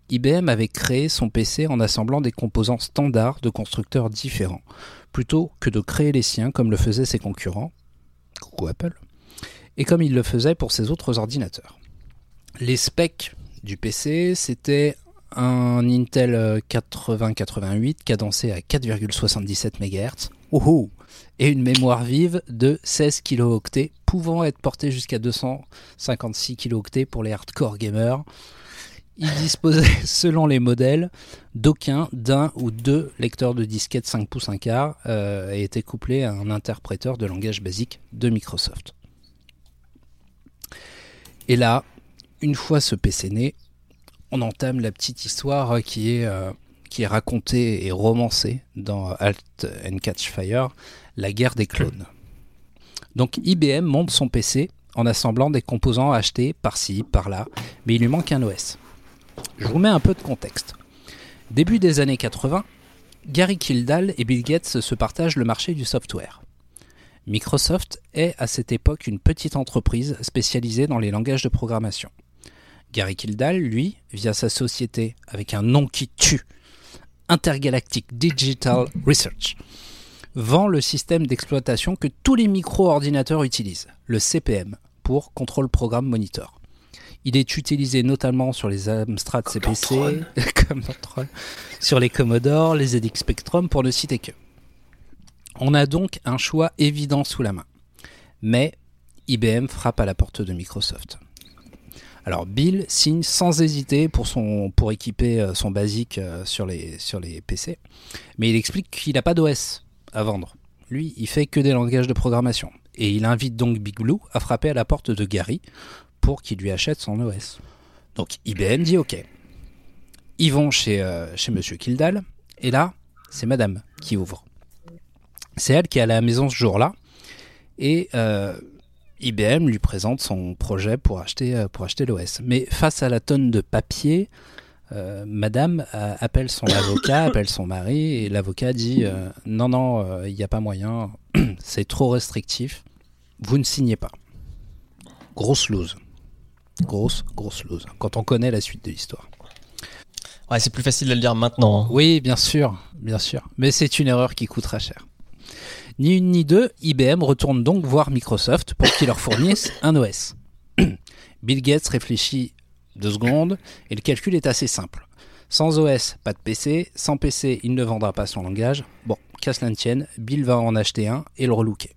IBM avait créé son PC en assemblant des composants standards de constructeurs différents, plutôt que de créer les siens comme le faisaient ses concurrents, coucou Apple, et comme il le faisait pour ses autres ordinateurs. Les specs du PC, c'était un Intel euh, 8088 cadencé à 4,77 MHz, Et une mémoire vive de 16 kilooctets, pouvant être portée jusqu'à 256 kilooctets pour les hardcore gamers. Il disposait, selon les modèles, d'aucun, d'un ou deux lecteurs de disquettes 5 pouces 1 quart euh, et était couplé à un interpréteur de langage basique de Microsoft. Et là, une fois ce PC né, on entame la petite histoire qui est, euh, qui est racontée et romancée dans Alt and Catch Fire, la guerre des clones. Donc IBM monte son PC en assemblant des composants achetés par-ci, par-là, mais il lui manque un OS. Je vous mets un peu de contexte. Début des années 80, Gary Kildall et Bill Gates se partagent le marché du software. Microsoft est à cette époque une petite entreprise spécialisée dans les langages de programmation. Gary Kildall, lui, via sa société avec un nom qui tue, Intergalactic Digital Research, vend le système d'exploitation que tous les micro-ordinateurs utilisent, le CPM, pour Control Program Monitor. Il est utilisé notamment sur les Amstrad CPC, comme sur les Commodore, les ZX Spectrum, pour ne citer que. On a donc un choix évident sous la main. Mais IBM frappe à la porte de Microsoft. Alors Bill signe sans hésiter pour, équiper euh, son basique euh, sur les, sur PC, mais il explique qu'il n'a pas d'OS à vendre. Lui, il fait que des langages de programmation. Et il invite donc Big Blue à frapper à la porte de Gary pour qu'il lui achète son OS. Donc IBM dit OK. Ils vont chez, euh, chez Monsieur Kildall, et là, c'est Madame qui ouvre. C'est elle qui est à la maison ce jour-là, et euh, IBM lui présente son projet pour acheter, euh, pour acheter l'OS. Mais face à la tonne de papier, euh, Madame euh, appelle son avocat, appelle son mari, et l'avocat dit euh, non, non, euh, il n'y a pas moyen, c'est trop restrictif, vous ne signez pas. Grosse lose. Grosse, grosse lose. Quand on connaît la suite de l'histoire. Ouais, c'est plus facile de le dire maintenant. hein. Oui, bien sûr, bien sûr. Mais c'est une erreur qui coûtera cher. Ni une ni deux, IBM retourne donc voir Microsoft pour qu'il leur fournisse un OS. Bill Gates réfléchit deux secondes et le calcul est assez simple. Sans OS, pas de PC. Sans PC, il ne vendra pas son langage. Bon, qu'à cela ne tienne, Bill va en acheter un et le relooker.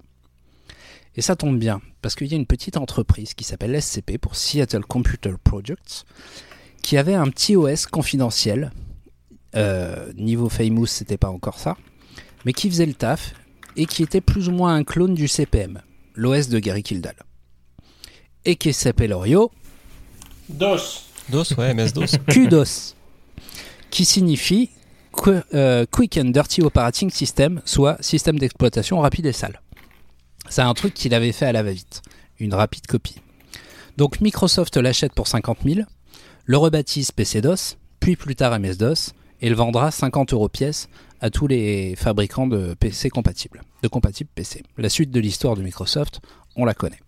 Et ça tombe bien, parce qu'il y a une petite entreprise qui s'appelle SCP pour Seattle Computer Projects, qui avait un petit OS confidentiel. Euh, niveau Famous, c'était pas encore ça, mais qui faisait le taf et qui était plus ou moins un clone du CPM, l'OS de Gary Kildall. Et qui s'appelle Orio, DOS. DOS, ouais, MS-DOS. QDOS, qui signifie Qu- euh, Quick and Dirty Operating System, soit système d'exploitation rapide et sale. C'est un truc qu'il avait fait à la va-vite, une rapide copie. Donc Microsoft l'achète pour 50 000, le rebaptise PC-DOS, puis plus tard MS-DOS, et le vendra 50 euros pièce à tous les fabricants de PC compatibles, de compatibles PC. La suite de l'histoire de Microsoft, on la connaît.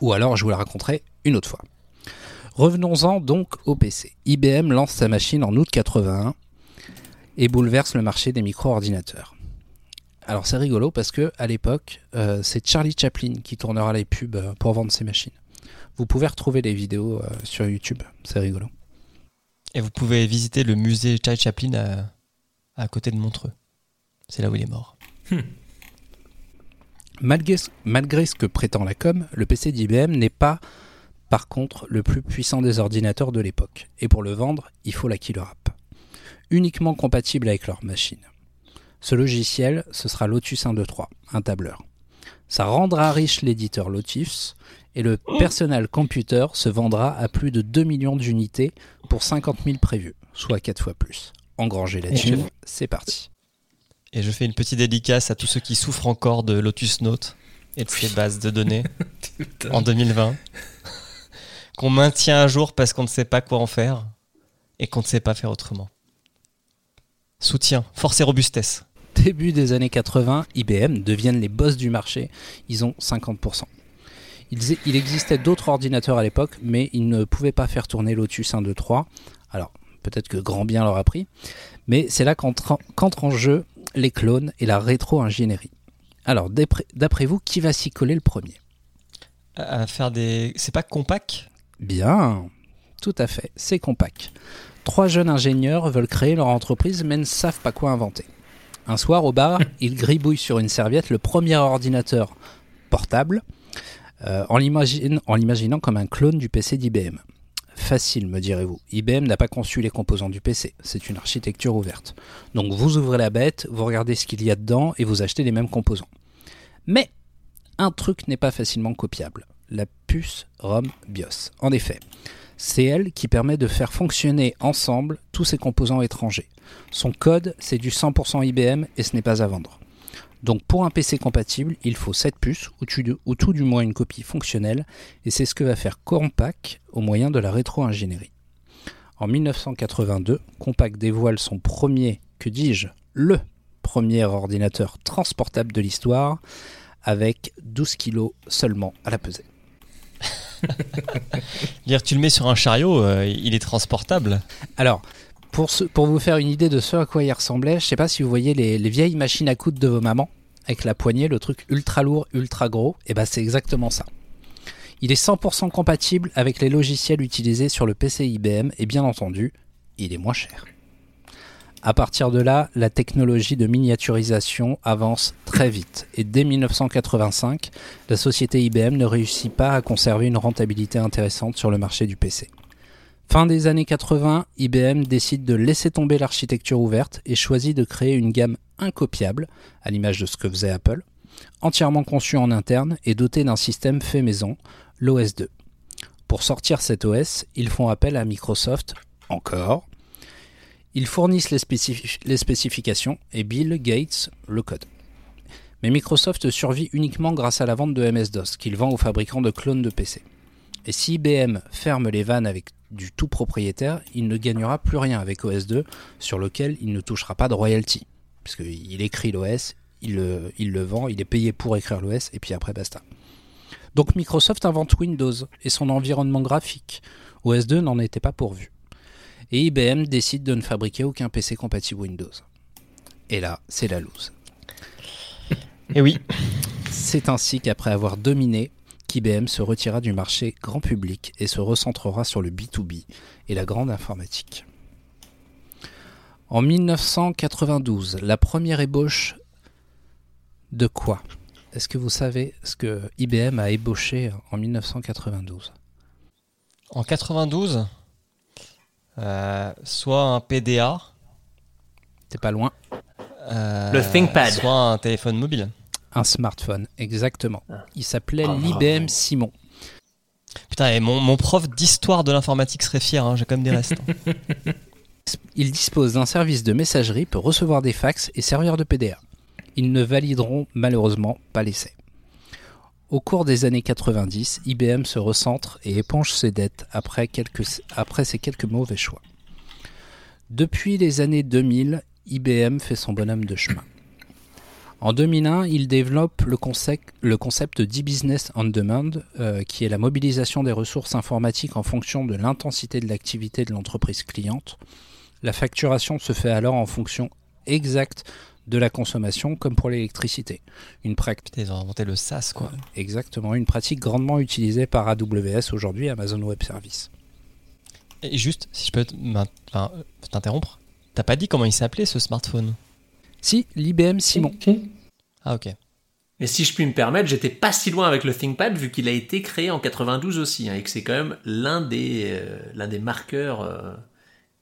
Ou alors je vous la raconterai une autre fois. Revenons-en donc au PC. IBM lance sa machine en août 81 et bouleverse le marché des micro-ordinateurs. Alors c'est rigolo parce que à l'époque, euh, c'est Charlie Chaplin qui tournera les pubs euh, pour vendre ses machines. Vous pouvez retrouver les vidéos euh, sur YouTube, c'est rigolo. Et vous pouvez visiter le musée Charlie Chaplin à, à côté de Montreux. C'est là où il est mort. Malgré, ce- malgré ce que prétend la com, le PC d'IBM n'est pas par contre le plus puissant des ordinateurs de l'époque. Et pour le vendre, il faut la killer. Uniquement compatible avec leur machine. Ce logiciel, ce sera Lotus 123, un tableur. Ça rendra riche l'éditeur Lotus et le personal computer se vendra à plus de 2 millions d'unités pour 50 000 prévus, soit 4 fois plus. Engrangez là-dessus, c'est parti. Et je fais une petite dédicace à tous ceux qui souffrent encore de Lotus Note. et de ses bases de données en 2020 qu'on maintient à jour parce qu'on ne sait pas quoi en faire et qu'on ne sait pas faire autrement. Soutien, force et robustesse. Début des années 80, IBM deviennent les boss du marché. Ils ont 50%. Ils- il existait d'autres ordinateurs à l'époque, mais ils ne pouvaient pas faire tourner Lotus 1, 2, 3. Alors, peut-être que grand bien leur a pris. Mais c'est là qu'entrent en jeu les clones et la rétro-ingénierie. Alors, d'après vous, qui va s'y coller le premier? À faire des. C'est pas compact? Bien, tout à fait, c'est compact. Trois jeunes ingénieurs veulent créer leur entreprise mais ne savent pas quoi inventer. Un soir au bar, ils gribouillent sur une serviette le premier ordinateur portable euh, en l'imaginant comme un clone du PC d'IBM. Facile, me direz-vous. IBM n'a pas conçu les composants du PC, c'est une architecture ouverte. Donc vous ouvrez la bête, vous regardez ce qu'il y a dedans et vous achetez les mêmes composants. Mais un truc n'est pas facilement copiable la puce ROM BIOS. En effet, c'est elle qui permet de faire fonctionner ensemble tous ces composants étrangers. Son code, c'est du 100% IBM et ce n'est pas à vendre. Donc pour un PC compatible, il faut cette puce ou, tu- ou tout du moins une copie fonctionnelle et c'est ce que va faire Compaq au moyen de la rétro-ingénierie. En 1982, Compaq dévoile son premier, que dis-je, le premier ordinateur transportable de l'histoire avec 12 kilos seulement à la pesée. Dire, tu le mets sur un chariot, euh, il est transportable. Alors, pour, vous faire une idée de ce à quoi il ressemblait, je sais pas si vous voyez les, les vieilles machines à coudre de vos mamans, avec la poignée, le truc ultra lourd, ultra gros, et ben c'est exactement ça. Il est 100% compatible avec les logiciels utilisés sur le PC IBM, et bien entendu, il est moins cher. À partir de là, la technologie de miniaturisation avance très vite, et dès 1985, la société IBM ne réussit pas à conserver une rentabilité intéressante sur le marché du PC. Fin des années 80, IBM décide de laisser tomber l'architecture ouverte et choisit de créer une gamme incopiable, à l'image de ce que faisait Apple, entièrement conçue en interne et dotée d'un système fait maison, l'OS 2. Pour sortir cet OS, ils font appel à Microsoft, encore. Ils fournissent les spécifications et Bill Gates le code. Mais Microsoft survit uniquement grâce à la vente de MS-DOS qu'il vend aux fabricants de clones de PC. Et si IBM ferme les vannes avec du tout propriétaire, il ne gagnera plus rien avec OS2 sur lequel il ne touchera pas de royalty. Puisqu'il écrit l'OS, il le, il le vend, il est payé pour écrire l'OS et puis après basta. Donc Microsoft invente Windows et son environnement graphique. OS2 n'en était pas pourvu. Et IBM décide de ne fabriquer aucun PC compatible Windows. Et là, c'est la loose. Et oui, C'est ainsi qu'après avoir dominé, qu'IBM se retira du marché grand public et se recentrera sur le B2B et la grande informatique. En 1992, la première ébauche de quoi? Est-ce que vous savez ce que IBM a ébauché en 1992 en 92, euh, soit un PDA, T'es pas loin euh, Le ThinkPad. soit un téléphone mobile. Un smartphone, exactement. Il s'appelait l'IBM Simon. Putain, et mon, mon prof d'histoire de l'informatique serait fier, hein, j'ai quand même des restes. Ils disposent d'un service de messagerie, peut recevoir des fax et servir de PDA. Ils ne valideront malheureusement pas l'essai. Au cours des années 90, IBM se recentre et éponge ses dettes après, quelques, après ses quelques mauvais choix. Depuis les années 2000, IBM fait son bonhomme de chemin. En 2001, il développe le concept, le concept d'e-business on demand, euh, qui est la mobilisation des ressources informatiques en fonction de l'intensité de l'activité de l'entreprise cliente. La facturation se fait alors en fonction exacte de la consommation, comme pour l'électricité. Une pratique ils ont inventé le SaaS, quoi. exactement une pratique grandement utilisée par AWS aujourd'hui, Amazon Web Service. Et juste, si je peux t'interrompre, t'as pas dit comment il s'appelait ce smartphone? Si l'IBM Simon. Ah, ok. Et si je puis me permettre, j'étais pas si loin avec le ThinkPad vu qu'il a été créé en 92 aussi hein, et que c'est quand même l'un des euh, l'un des marqueurs euh,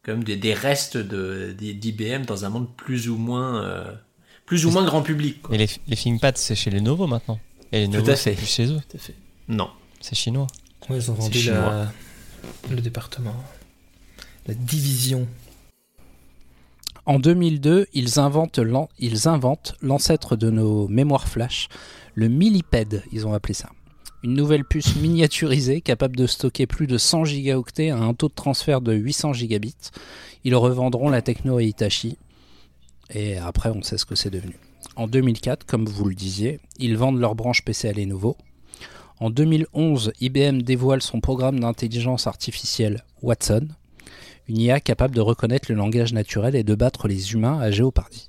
comme des, des restes de des- d'IBM dans un monde plus ou moins euh, plus ou moins grand public. quoi. Mais les, les ThinkPads, c'est chez Lenovo maintenant. Et Tout Lenovo, à c'est plus chez eux, Tout à fait. Non. c'est chinois. Ouais, ils ont vendu la... le département. La division. En 2002, ils inventent l'ancêtre de nos mémoires flash, le millipede, ils ont appelé ça. Une nouvelle puce miniaturisée capable de stocker plus de 100 gigaoctets à un taux de transfert de 800 gigabits. Ils revendront la techno à Hitachi. Et après, on sait ce que c'est devenu. En 2004, comme vous le disiez, ils vendent leur branche PC à Lenovo. En 2011, IBM dévoile son programme d'intelligence artificielle Watson, une IA capable de reconnaître le langage naturel et de battre les humains à Géopardy.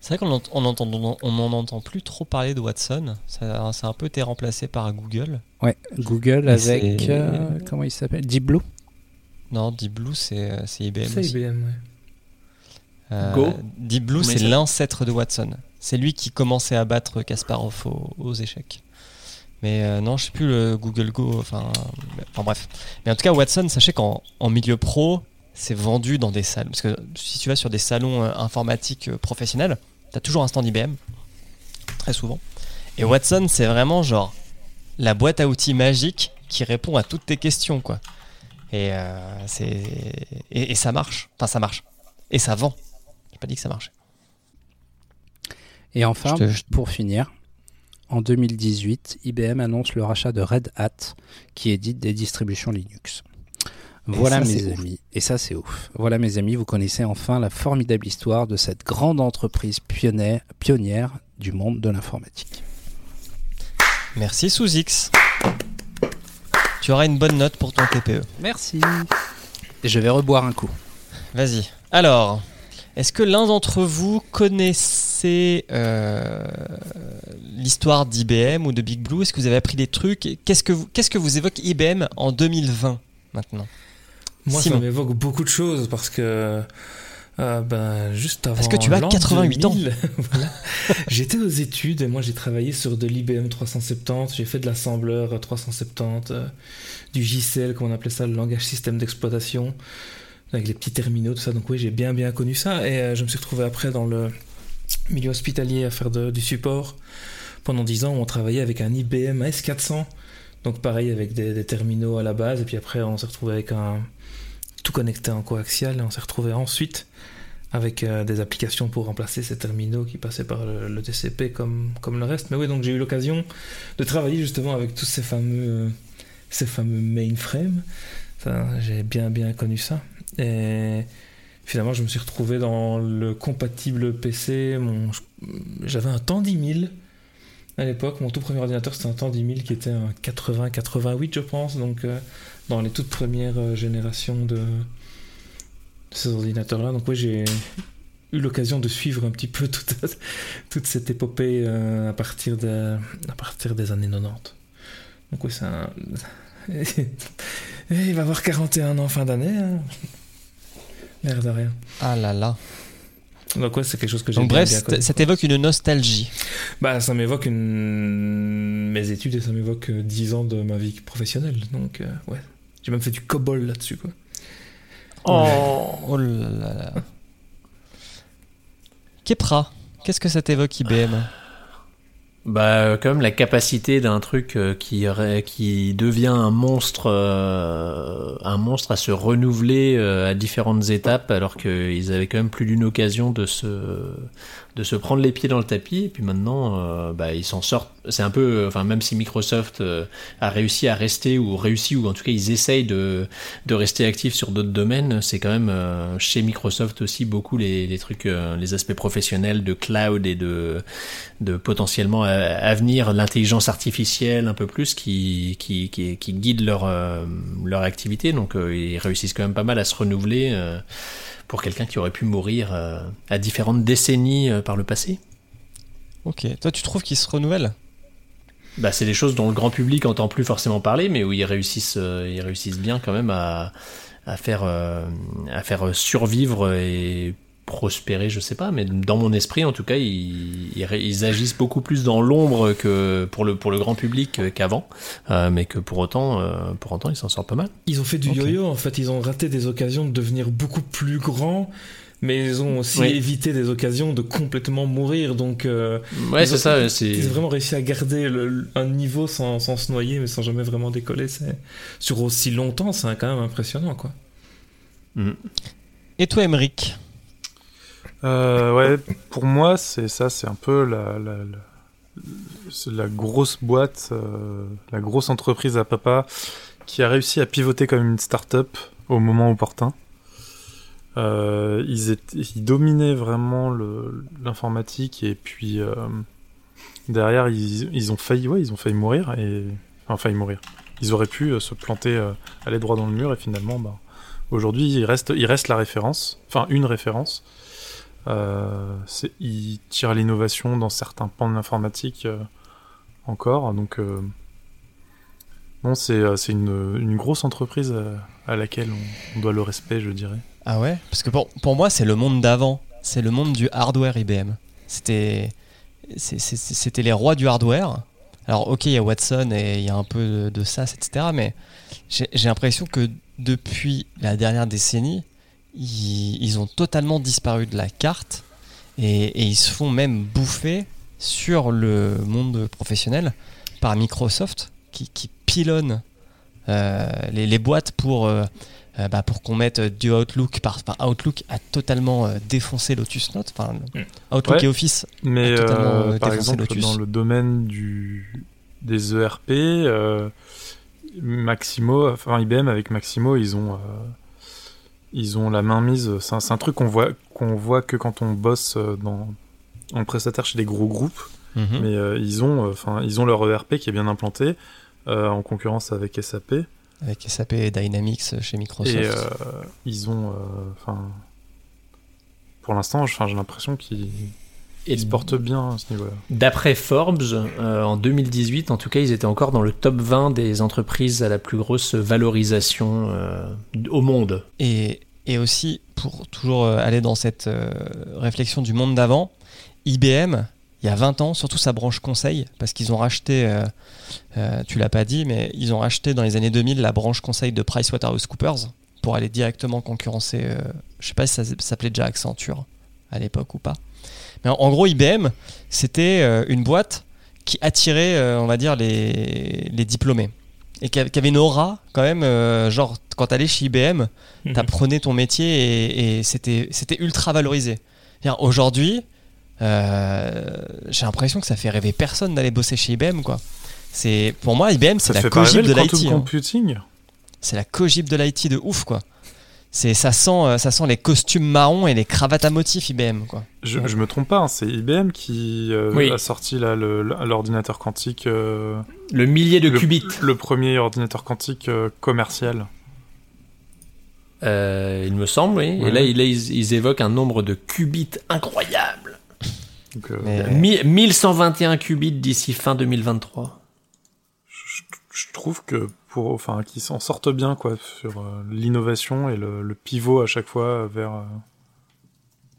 C'est vrai qu'on ent- on entend, on n'en entend plus trop parler de Watson. Ça, ça a un peu été remplacé par Google. Ouais, Google Mais avec. euh, comment il s'appelle? Deep Blue? Non, Deep Blue, c'est euh, c'est IBM C'est. IBM, ouais. Euh, Go. Deep Blue, c'est l'ancêtre de Watson. C'est lui qui commençait à battre Kasparov aux, aux échecs. Mais euh, non, je sais plus le Google Go. Enfin, enfin bref. Mais en tout cas, Watson, sachez qu'en en milieu pro, c'est vendu dans des salles. Parce que si tu vas sur des salons euh, informatiques euh, professionnels, tu as toujours un stand IBM. Très souvent. Et Watson, c'est vraiment genre la boîte à outils magique qui répond à toutes tes questions, quoi. Et, euh, c'est et, et ça marche. Enfin, ça marche. Et ça vend. J'ai pas dit que ça marchait. Et enfin, Je te- je- pour finir, en 2018, IBM annonce le rachat de Red Hat, qui édite des distributions Linux. Voilà ça, mes ouf. amis, et ça c'est ouf. Voilà mes amis, vous connaissez enfin la formidable histoire de cette grande entreprise pionnière, pionnière du monde de l'informatique. Merci sous X. Tu auras une bonne note pour ton TPE. Merci. Et je vais reboire un coup. Vas-y. Alors, est-ce que l'un d'entre vous connaissait euh, l'histoire d'IBM ou de Big Blue? Est-ce que vous avez appris des trucs? Qu'est-ce que vous, qu'est-ce que vous évoque IBM en 2020 maintenant? Moi, Simon. ça m'évoque beaucoup de choses parce que. euh, ben, juste avant. Parce que tu as l'an 88 ans. 2000, voilà, J'étais aux études et moi j'ai travaillé sur de l'IBM 370. J'ai fait de l'assembleur euh, 370, euh, du JCL, comme on appelait ça, le langage système d'exploitation, avec les petits terminaux, tout ça. Donc oui, j'ai bien bien connu ça. Et euh, je me suis retrouvé après dans le milieu hospitalier à faire du support pendant 10 ans où on travaillait avec un IBM S400. Donc pareil avec des, terminaux à la base. Et puis après on s'est retrouvé avec un tout connecté en coaxial. Et on s'est retrouvé ensuite avec euh, des applications pour remplacer ces terminaux qui passaient par le, TCP comme, comme le reste. Mais oui, donc j'ai eu l'occasion de travailler justement avec tous ces fameux, ces fameux mainframes. J'ai bien bien connu ça. Et finalement, je me suis retrouvé dans le compatible PC. J'avais un Tandy 1000 à l'époque. Mon tout premier ordinateur, c'était un Tandy 1000 qui était un 80-88, je pense. Donc, euh, dans les toutes premières euh, générations de, ces ordinateurs-là. Donc, oui, j'ai eu l'occasion de suivre un petit peu toute, cette épopée euh, à, partir de, à partir des années 90. Donc, oui, c'est un. Il va avoir 41 ans fin d'année. Hein. L'air de rien. Ah là là. Donc, ouais, c'est quelque chose que j'ai Donc bref, bien ça t'évoque une nostalgie. Bah, ça m'évoque une... mes études et ça m'évoque euh, 10 ans de ma vie professionnelle. Donc, euh, ouais. J'ai même fait du COBOL là-dessus, quoi. Oh, oh là là là. Kepra, qu'est-ce que ça t'évoque IBM Bah, même la capacité d'un truc euh, qui, qui devient un monstre, euh, un monstre à se renouveler euh, à différentes étapes, alors qu'ils avaient quand même plus d'une occasion de se, de se prendre les pieds dans le tapis. Et puis maintenant, euh, bah, ils s'en sortent. C'est un peu, euh, enfin, même si Microsoft euh, a réussi à rester ou réussi ou en tout cas ils essayent de, de rester actifs sur d'autres domaines, c'est quand même chez Microsoft aussi beaucoup les, trucs, les aspects professionnels de cloud et de de potentiellement à, venir l'intelligence artificielle un peu plus qui qui, qui, qui guide leur leur activité donc ils réussissent quand même pas mal à se renouveler pour quelqu'un qui aurait pu mourir euh, à différentes décennies euh, par le passé. Ok, toi tu trouves qu'ils se renouvellent? Bah, c'est des choses dont le grand public entend plus forcément parler, mais où ils réussissent, euh, ils réussissent bien quand même à, à faire, euh, à faire survivre et prospérer, je sais pas, mais dans mon esprit en tout cas, ils, agissent beaucoup plus dans l'ombre que pour le pour le grand public qu'avant, euh, mais que pour autant, euh, pour autant, ils s'en sortent pas mal. Ils ont fait du yo-yo, en fait. Ils ont raté des occasions de devenir beaucoup plus grands. Mais ils ont aussi Oui. évité des occasions de complètement mourir. Donc, euh, Ouais, Ils c'est ont- ça. C'est ils ont vraiment réussi à garder le- un niveau sans, sans se noyer, mais sans jamais vraiment décoller. C'est sur aussi longtemps, c'est quand même impressionnant, quoi. Mhm. Et toi, Emeric ouais, pour moi, c'est ça, c'est un peu la, grosse boîte, euh, la grosse entreprise à papa qui a réussi à pivoter comme une start-up au moment opportun. Euh, ils, ils dominaient vraiment l'informatique et puis euh, derrière ils, ils ont failli, ouais, ils ont failli mourir et enfin failli mourir. Ils auraient pu euh, se planter, euh, aller droit dans le mur et finalement, bah, aujourd'hui, il reste, il reste la référence, enfin une référence. Euh, il tire l'innovation dans certains pans de l'informatique euh, encore. Donc, euh, non, c'est une, grosse entreprise à laquelle on, doit le respect, je dirais. Ah ouais? Parce que pour, moi, c'est le monde d'avant. C'est le monde du hardware IBM. C'était les rois du hardware. Alors, ok, il y a Watson et il y a un peu de, de SAS, etc. Mais j'ai l'impression que depuis la dernière décennie, ils, ils ont totalement disparu de la carte et, et ils se font même bouffer sur le monde professionnel par Microsoft qui, qui pilonne euh, les, les boîtes pour, euh, euh, bah, pour qu'on mette du Outlook. Par, par Outlook a totalement euh, défoncé Lotus Note. Enfin, Mm. Outlook Ouais. et Office. Mais a totalement, par défoncé exemple, Lotus. dans le domaine du, des ERP, euh, Maximo, enfin IBM avec Maximo, ils ont, euh, ils ont la main mise. C'est un, truc qu'on voit, qu'on voit que quand on bosse euh, dans, en prestataire chez des gros groupes. Mhm. Mais euh, ils ont, euh, enfin, ils ont leur ERP qui est bien implanté euh, en concurrence avec SAP. Avec SAP et Dynamics chez Microsoft. Et ils ont, enfin, pour l'instant, j'ai l'impression qu'ils Et ils se portent bien à ce niveau-là. D'après Forbes, euh, en 2018, en tout cas, ils étaient encore dans le top 20 des entreprises à la plus grosse valorisation euh, au monde. Et, et aussi, pour toujours euh, aller dans cette euh, réflexion du monde d'avant, IBM, il y a 20 ans, surtout sa branche conseil, parce qu'ils ont racheté, euh, euh, tu l'as pas dit, mais ils ont racheté dans les années 2000 la branche conseil de PricewaterhouseCoopers pour aller directement concurrencer, euh, je sais pas si ça s'appelait déjà Accenture à l'époque ou pas. Mais en, en gros, IBM, c'était euh, une boîte qui attirait, euh, on va dire, les, les diplômés. Et qui avait une aura, quand même, euh, genre, quand t'allais chez IBM, Mhm. t'apprenais ton métier et, et c'était c'était ultra valorisé. C'est-à-dire, Aujourd'hui, euh, j'ai l'impression que ça fait rêver personne d'aller bosser chez IBM, quoi. C'est pour moi IBM, c'est Ça la cogip de l'IT. hein. C'est la cogip de l'IT de ouf, quoi. C'est ça sent euh, ça sent les costumes marrons et les cravates à motifs IBM, quoi. Je, je me trompe pas, hein, c'est IBM qui euh, Oui. a sorti là l'ordinateur quantique, euh, Le millier de le, qubits. le premier ordinateur quantique euh, commercial. Euh, il me semble, oui. Et là, il- là, ils, ils évoquent un nombre de qubits incroyable. Donc, euh, Mais- Mi- 1121 qubits d'ici fin 2023. je, je trouve que pour, enfin, qu'ils s'en sortent bien quoi sur euh, l'innovation et le, le pivot à chaque fois vers euh,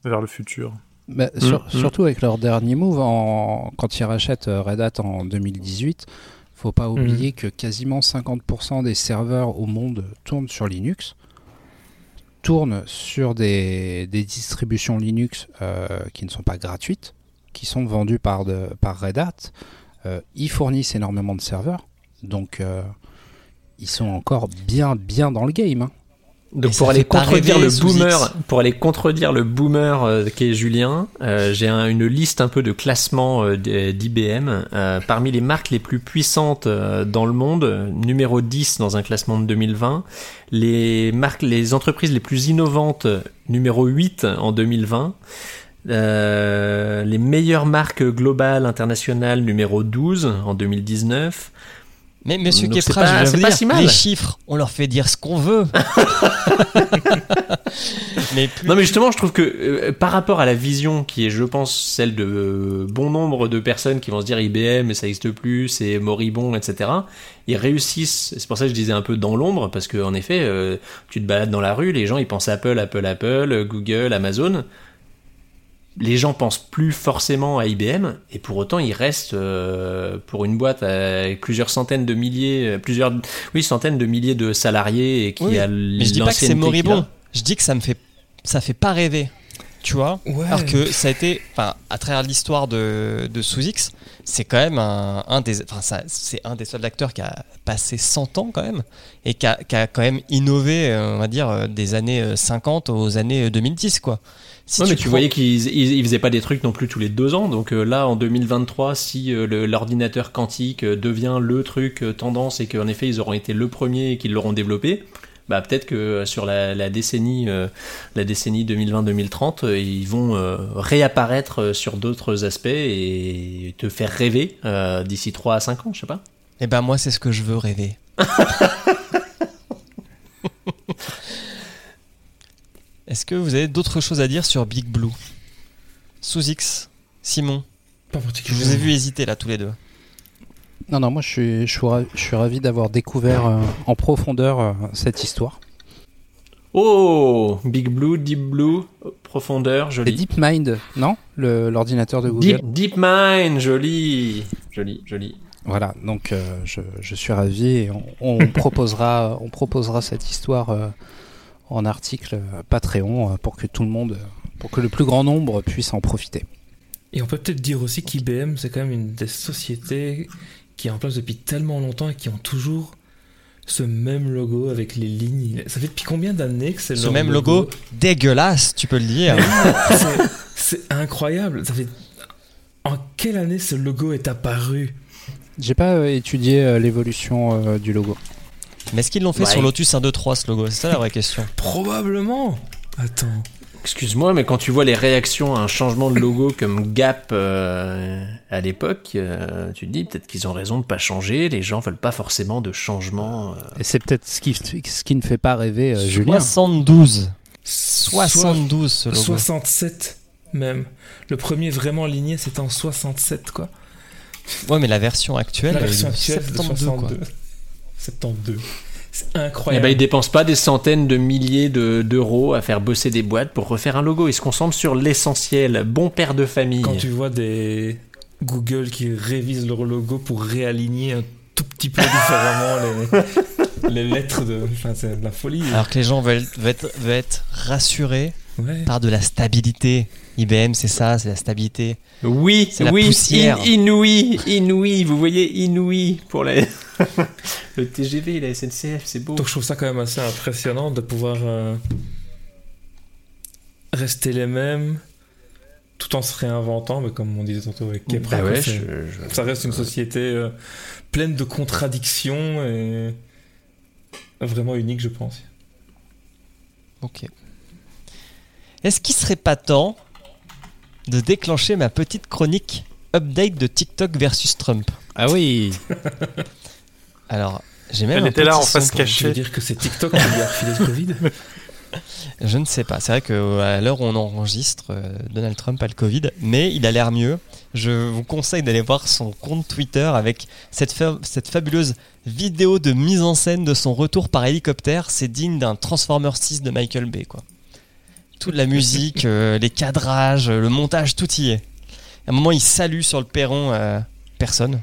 vers le futur. Bah, sur- Mm, mm. Surtout avec leur dernier move, en- quand ils rachètent euh, Red Hat en 2018, faut pas oublier que quasiment 50% des serveurs au monde tournent sur Linux, tournent sur des, des distributions Linux euh, qui ne sont pas gratuites, qui sont vendues par, de, par Red Hat. Euh, ils fournissent énormément de serveurs, donc euh, ils sont encore bien, bien dans le game. hein. Donc pour aller contredire le boomer, pour aller contredire le boomer euh, qui est Julien, euh, j'ai un- une liste un peu de classement euh, d'IBM. Euh, parmi les marques les plus puissantes euh, dans le monde, numéro 10 dans un classement de 2020. Les marques, les entreprises les plus innovantes, numéro 8 en 2020. Euh, les meilleures marques globales internationales, numéro 12 en 2019. Mais monsieur Donc Kefra, pas- je pas dire, si mal. les chiffres, on leur fait dire ce qu'on veut. mais plus, Non mais justement, je trouve que euh, par rapport à la vision qui est, je pense, celle de euh, bon nombre de personnes qui vont se dire IBM, ça existe plus, c'est moribond, etc. Ils réussissent. C'est pour ça que je disais un peu dans l'ombre, parce que en effet, euh, tu te balades dans la rue, les gens ils pensent Apple, Apple, Apple, Google, Amazon. Les gens pensent plus forcément à IBM, et pour autant ils restent euh, pour une boîte avec plusieurs centaines de milliers, plusieurs, oui, centaines de milliers de salariés et qui Oui, a mais je dis pas que c'est moribond. Je dis que ça me fait, ça fait pas rêver. tu vois. Ouais. Alors que ça a été, enfin, à travers l'histoire de, de Sous-X, c'est quand même un, un des, enfin, ça- c'est un des seuls acteurs qui a passé 100 ans quand même et qui a, qui a quand même innové, euh, on va dire, euh, des années euh, 50 aux années euh, 2010, quoi. Si Ouais, mais tu prends- voyais qu'ils ils, ils faisaient pas des trucs non plus tous les deux ans. Donc euh, là, en 2023, si euh, l'ordinateur quantique euh, devient le truc euh, tendance et qu'en effet ils auront été le premier et qu'ils l'auront développé, bah peut-être que euh, sur la, la décennie, euh, la décennie 2020-2030, euh, ils vont euh, réapparaître sur d'autres aspects et te faire rêver euh, d'ici 3 à 5 ans, je sais pas. Eh ben moi, c'est ce que je veux rêver. Est-ce que vous avez d'autres choses à dire sur Big Blue? Sous X, Simon, Pas je vous ai vu hésiter là tous les deux. Non, non, moi je suis, je suis, ra- je suis ravi d'avoir découvert euh, en profondeur euh, cette histoire. Oh, Big Blue, Deep Blue, profondeur, joli. DeepMind, non? L'ordinateur de Google. Deep, Deep Mind, joli, joli, joli. Voilà, donc euh, je, je suis ravi et on, on proposera, on proposera cette histoire euh, en article Patreon euh, pour que tout le monde, euh, pour que le plus grand nombre puisse en profiter. Et on peut peut-être dire aussi qu'IBM, c'est quand même une des sociétés qui est en place depuis tellement longtemps et qui ont toujours ce même logo avec les lignes. Ça fait depuis combien d'années que c'est Ce leur même logo dégueulasse, tu peux le dire. C'est- C'est incroyable. Ça fait... En quelle année ce logo est apparu? J'ai pas euh, étudié euh, l'évolution euh, du logo. Mais est-ce qu'ils l'ont fait Ouais. sur Lotus 1, 2, 3 ce logo? C'est ça la vraie question. Probablement. Attends. Excuse-moi, mais quand tu vois les réactions à un changement de logo comme Gap euh, à l'époque, euh, tu te dis peut-être qu'ils ont raison de pas changer. Les gens veulent pas forcément de changement. euh. Et c'est peut-être ce qui, ce qui ne fait pas rêver euh, Julien. 72. Soix- 72 ce logo. 67 même. Le premier vraiment aligné, c'était en 67 quoi. Ouais, mais la version actuelle, La version de actuelle, c'est de 72 quoi. 62. 72. C'est Eh incroyable. ben, ils dépensent pas des centaines de milliers de- d'euros à faire bosser des boîtes pour refaire un logo. Ils se concentrent sur l'essentiel. Bon père de famille. Quand tu vois des Google qui révisent leur logo pour réaligner un tout petit peu différemment les, les lettres de. Enfin, c'est de la folie. Alors que les gens veulent, veulent être, veulent être rassurés Ouais. par de la stabilité. IBM, c'est ça, c'est la stabilité. Oui, C'est la oui, poussière. in- inouï, inouï. Vous voyez, inouï pour la... le TGV, la SNCF, c'est beau. Donc je trouve ça quand même assez impressionnant de pouvoir euh, rester les mêmes tout en se réinventant, mais comme on disait tantôt avec Kepra, Bah quoi, ouais, c'est- je- je- ça reste une société euh, pleine de contradictions et vraiment unique, je pense. Ok. Est-ce qu'il serait pas temps de déclencher ma petite chronique update de TikTok versus Trump Ah oui Alors, j'ai même Elle un était là en face cachée. Tu veux dire que c'est TikTok qui lui a refilé le Covid? Je ne sais pas. C'est vrai qu'à l'heure où on enregistre, euh, Donald Trump a le Covid, mais il a l'air mieux. Je vous conseille d'aller voir son compte Twitter avec cette, fa- cette fabuleuse vidéo de mise en scène de son retour par hélicoptère. C'est digne d'un Transformer 6 de Michael Bay. Quoi. Toute la musique, euh, les cadrages, euh, le montage, tout y est. À un moment, il salue sur le perron euh, personne,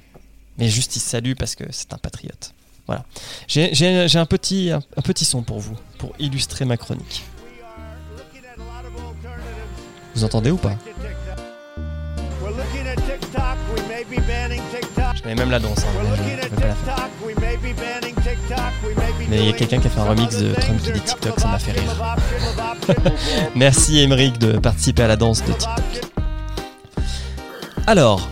mais juste il salue parce que c'est un patriote. Voilà. J'ai un, petit, un, petit son pour vous, pour illustrer ma chronique. Vous entendez ou pas? Je mets même la danse, hein, Mais il y a quelqu'un qui a fait un remix de Trump qui dit TikTok, ça m'a fait rire. Merci Emeric de participer à la danse de TikTok. Alors,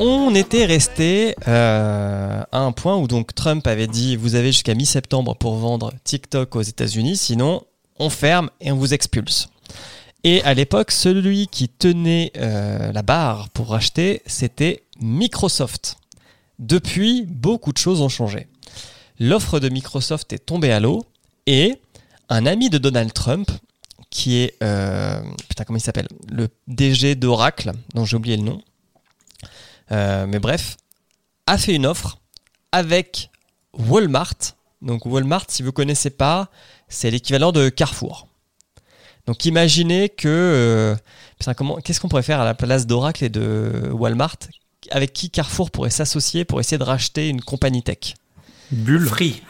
on était resté euh, à un point où donc Trump avait dit vous avez jusqu'à mi-septembre pour vendre TikTok aux États-Unis, sinon on ferme et on vous expulse. Et à l'époque, celui qui tenait euh, la barre pour racheter, c'était Microsoft. Depuis, beaucoup de choses ont changé. L'offre de Microsoft est tombée à l'eau et un ami de Donald Trump, qui est euh, putain comment il s'appelle, le DG d'Oracle, dont j'ai oublié le nom, euh, mais bref, a fait une offre avec Walmart. Donc Walmart, si vous connaissez pas, c'est l'équivalent de Carrefour. Donc imaginez que euh, qu'est-ce qu'on pourrait faire à la place d'Oracle et de Walmart? Avec qui Carrefour pourrait s'associer pour essayer de racheter une compagnie tech? Bulle. Free.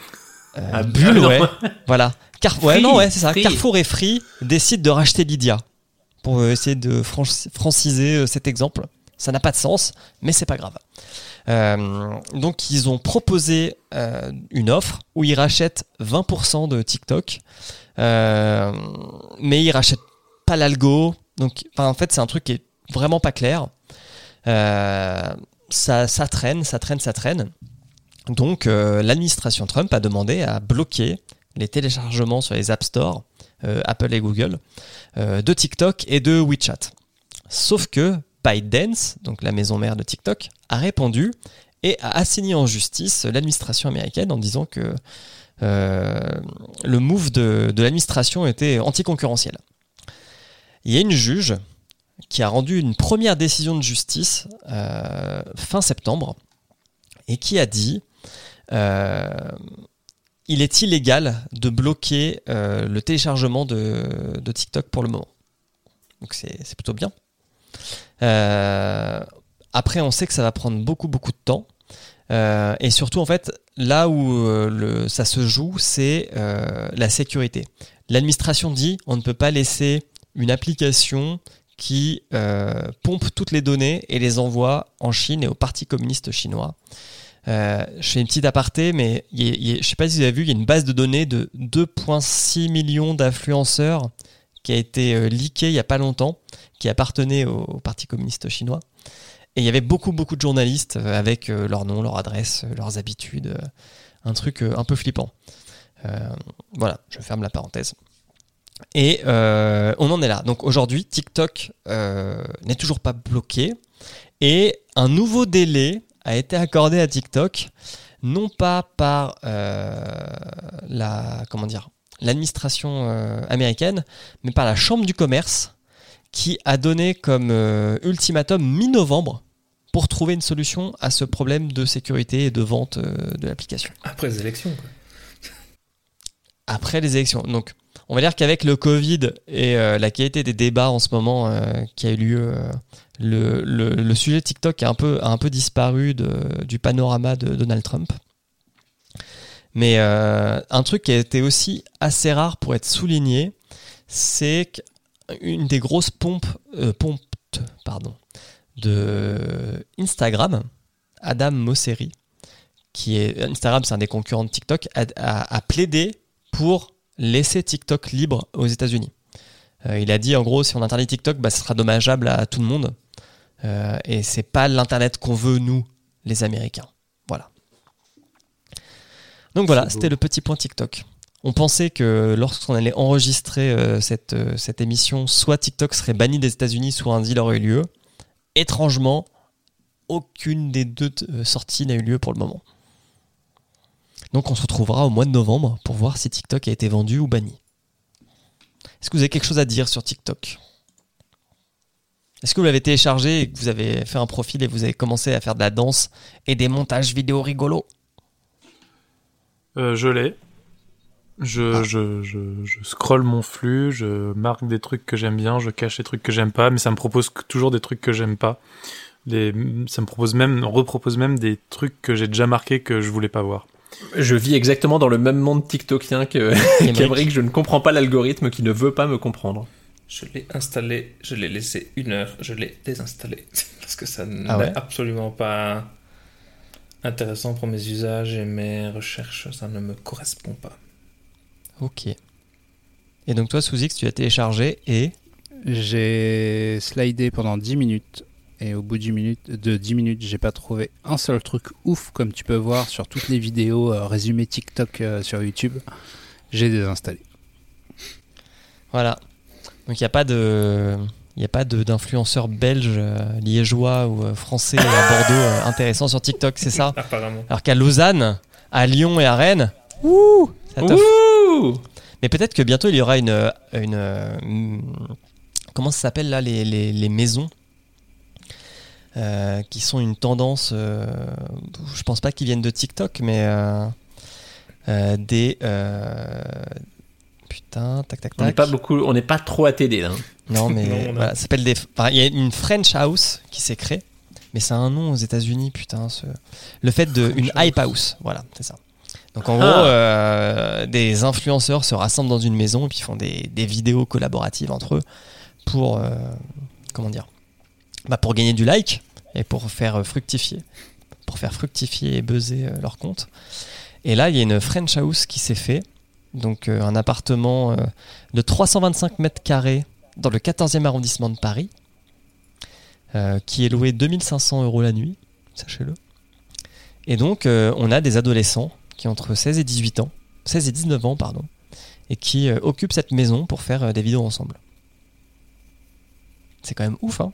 Euh, Ah, Bull, non. ouais. Voilà. Car... ouais, non, ouais, c'est ça. Free. Carrefour et Free décident de racheter Lydia. pour euh, essayer de franci- franciser euh, cet exemple. Ça n'a pas de sens, mais c'est pas grave. Euh, donc ils ont proposé euh, une offre où ils rachètent 20% de TikTok, mais ils rachètent pas l'algo. Donc en fait c'est un truc qui est vraiment pas clair. Ça, ça traîne, ça traîne, ça traîne. Donc euh, l'administration Trump a demandé à bloquer les téléchargements sur les App Store, euh, Apple et Google, euh, de TikTok et de WeChat. Sauf que ByteDance, donc la maison mère de TikTok, a répondu et a assigné en justice l'administration américaine en disant que le move de, l'administration était anticoncurrentiel. Il y a une juge qui a rendu une première décision de justice fin septembre et qui a dit il est illégal de bloquer euh, le téléchargement de, TikTok pour le moment. Donc c'est plutôt bien. Euh, après, on sait que ça va prendre beaucoup, beaucoup de temps. Euh, et surtout, en fait, là où euh, ça se joue, c'est euh, la sécurité. L'administration dit on ne peut pas laisser une application qui euh, pompe toutes les données et les envoie en Chine et au Parti communiste chinois. Euh, je fais une petite aparté, mais je ne sais pas si vous avez vu, il y a une base de données de 2,6 millions d'influenceurs qui a été euh, leakée il n'y a pas longtemps, qui appartenait au, Parti communiste chinois. Et il y avait beaucoup, beaucoup de journalistes euh, avec euh, leur nom, leur adresse, leurs habitudes. un truc un peu flippant. Voilà, je ferme la parenthèse. Et on en est là. Donc aujourd'hui, TikTok n'est toujours pas bloqué. Et un nouveau délai a été accordé à TikTok, non pas par euh, la comment dire l'administration euh, américaine, mais par la Chambre du commerce, qui a donné comme euh, ultimatum mi-novembre pour trouver une solution à ce problème de sécurité et de vente de l'application Après les élections, quoi. après les élections. Donc, on va dire qu'avec le Covid et euh, la qualité des débats en ce moment euh, qui a eu lieu, euh, le, sujet TikTok a un peu, disparu du panorama de Donald Trump. Mais un truc qui a été aussi assez rare pour être souligné, c'est qu'une des grosses pompes, pompes de Instagram, Adam Mosseri, qui est Instagram, c'est un des concurrents de TikTok, a plaidé pour laisser TikTok libre aux États-Unis. Euh, il a dit en gros, si on interdit TikTok, bah, ce sera dommageable à tout le monde. Euh, et c'est pas l'internet qu'on veut nous, les Américains. Voilà. Donc voilà, c'était le petit point TikTok. On pensait que lorsqu'on allait enregistrer euh, cette, euh, cette émission, soit TikTok serait banni des États-Unis, soit un deal aurait eu lieu. Étrangement, aucune des deux sorties n'a eu lieu pour le moment. Donc on se retrouvera au mois de novembre pour voir si TikTok a été vendu ou banni. Est-ce que vous avez quelque chose à dire sur TikTok? Est-ce que vous l'avez téléchargé et que vous avez fait un profil et vous avez commencé à faire de la danse et des montages vidéo rigolos? Euh, je l'ai. Je, Ah. je, je, je scrolle mon flux, je marque des trucs que j'aime bien, je cache les trucs que j'aime pas, mais ça me propose toujours des trucs que j'aime pas. Les, ça me propose même, repropose même des trucs que j'ai déjà marqués que je voulais pas voir. Je vis exactement dans le même monde TikTokien que qu'Emeric. Je ne comprends pas l'algorithme qui ne veut pas me comprendre. Je l'ai installé, je l'ai laissé une heure, je l'ai désinstallé. Parce que ça n'est Ah ouais absolument pas intéressant pour mes usages et mes recherches. Ça ne me correspond pas. Ok. Et donc toi, Souzix, tu as téléchargé et... J'ai slidé pendant 10 minutes et au bout de 10 minutes, de 10 minutes, j'ai pas trouvé un seul truc ouf comme tu peux voir sur toutes les vidéos euh, résumées TikTok euh, sur YouTube. J'ai désinstallé. Voilà. Donc il n'y a pas de... Il n'y a pas d'influenceurs belges, euh, liégeois ou euh, français à Bordeaux euh, intéressants sur TikTok, c'est ça? Apparemment. Alors qu'à Lausanne, à Lyon et à Rennes, ouh, ça. Ouh Mais peut-être que bientôt il y aura une, une, comment ça s'appelle là les, les, les maisons? Euh, qui sont une tendance. euh, je pense pas qu'ils viennent de TikTok, mais euh, euh, des euh, putain tac tac On n'est tac. pas beaucoup, on n'est pas trop à t'aider là. Non mais Non, on a- voilà, ça s'appelle des. enfin, il y a une French house qui s'est créée, mais c'est un nom aux États-Unis putain. Ce... Le fait de une hype house, voilà, c'est ça. Donc en Ah. gros, euh, des influenceurs se rassemblent dans une maison et puis font des, des vidéos collaboratives entre eux pour euh, comment dire bah, pour gagner du like et pour faire fructifier pour faire fructifier et buzzer euh, leur compte. Et là, il y a une French house qui s'est fait, donc euh, un appartement euh, de 325 mètres carrés dans le 14e arrondissement de Paris, qui est loué 2500 euros la nuit, sachez-le. Et donc, on a des adolescents qui ont entre 16 et 18 ans, 16 et 19 ans, pardon, et qui occupent cette maison pour faire des vidéos ensemble. C'est quand même ouf, hein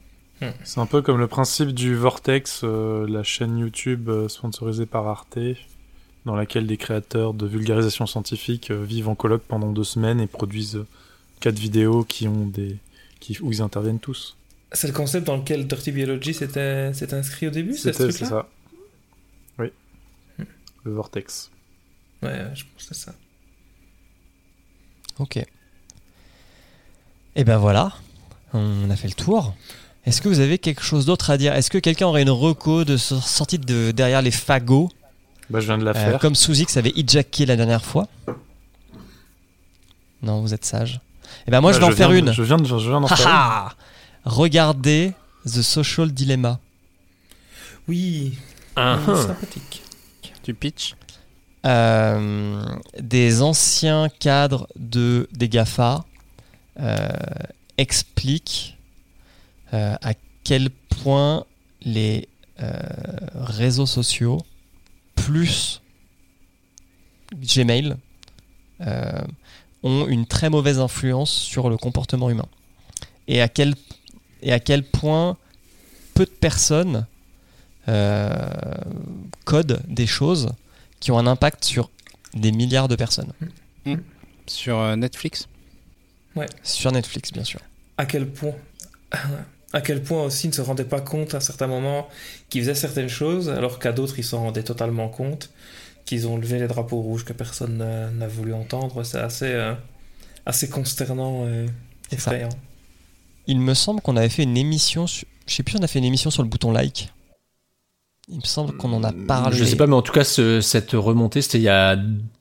C'est un peu comme le principe du Vortex, euh, la chaîne YouTube euh, sponsorisée par Arte, dans laquelle des créateurs de vulgarisation scientifique euh, vivent en colloque pendant deux semaines et produisent quatre vidéos qui ont des qui, où ils interviennent tous. C'est le concept dans lequel Dirty Biology s'était inscrit au début, c'est ce truc-là ça. Oui. Le Vortex. Ouais, ouais, je pense que c'est ça. Ok. Et ben voilà, on a fait le tour. Est-ce que vous avez quelque chose d'autre à dire? Est-ce que quelqu'un aurait une reco de so- sortie de derrière les fagots? Bah, je viens de la Euh, faire. Comme Sous-X avait hijacké la dernière fois. Non, vous êtes sage. Et ben moi je Bah, vais en faire une. Je viens de- je viens d'en faire une. Regardez The Social Dilemma. Oui, Ah, hum, ah. sympathique. Tu pitch Euh, des anciens cadres de des GAFA euh, expliquent euh, à quel point les euh, réseaux sociaux plus Gmail euh, ont une très mauvaise influence sur le comportement humain. Et à quel et à quel point peu de personnes euh, codent des choses qui ont un impact sur des milliards de personnes. sur euh, Netflix? Sur Netflix, bien sûr. À quel point? À quel point aussi ils ne se rendaient pas compte à certains moments qu'ils faisaient certaines choses, alors qu'à d'autres ils s'en rendaient totalement compte, qu'ils ont levé les drapeaux rouges que personne n'a voulu entendre. C'est assez, euh, assez consternant et ça. effrayant. Il me semble qu'on avait fait une émission, sur- je sais plus, on a fait une émission sur le bouton like. Il me semble qu'on en a parlé. Je sais pas, mais en tout cas, ce- cette remontée, c'était il y a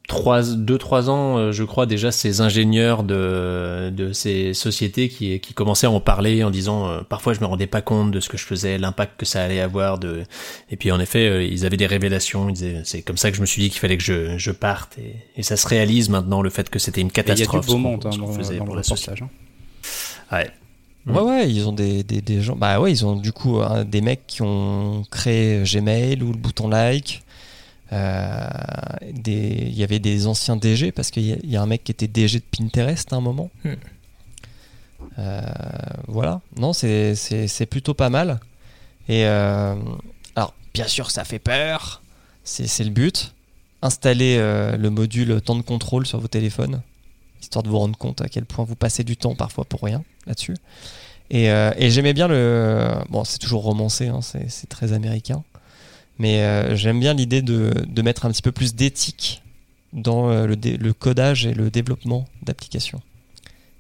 2-3 ans, euh, je crois, déjà, ces ingénieurs de, de ces sociétés qui, qui commençaient à en parler en disant euh, parfois je me rendais pas compte de ce que je faisais, l'impact que ça allait avoir. De... Et puis en effet, euh, ils avaient des révélations. Ils disaient c'est comme ça que je me suis dit qu'il fallait que je, je parte. Et, et ça se réalise maintenant, le fait que c'était une Et Il y a catastrophe. du beau monde hein, ce qu'on dans, faisait dans pour le la société. reportage. hein. Ouais. Ouais, ouais, ils ont des, des, des gens. Bah ouais, ils ont du coup hein, des mecs qui ont créé Gmail ou le bouton like. Euh, Il y avait des anciens DG parce qu'il y, a- il y a un mec qui était DG de Pinterest à un moment. Hmm. Euh, voilà, non, c'est- plutôt pas mal. Et euh, alors, bien sûr, ça fait peur. C'est le but. Installez euh, le module temps de contrôle sur vos téléphones, histoire de vous rendre compte à quel point vous passez du temps parfois pour rien là-dessus. Et, euh, et j'aimais bien le. Bon, c'est toujours romancé, hein, c'est très américain. Mais euh, j'aime bien l'idée de, de mettre un petit peu plus d'éthique dans euh, le, le codage et le développement d'applications.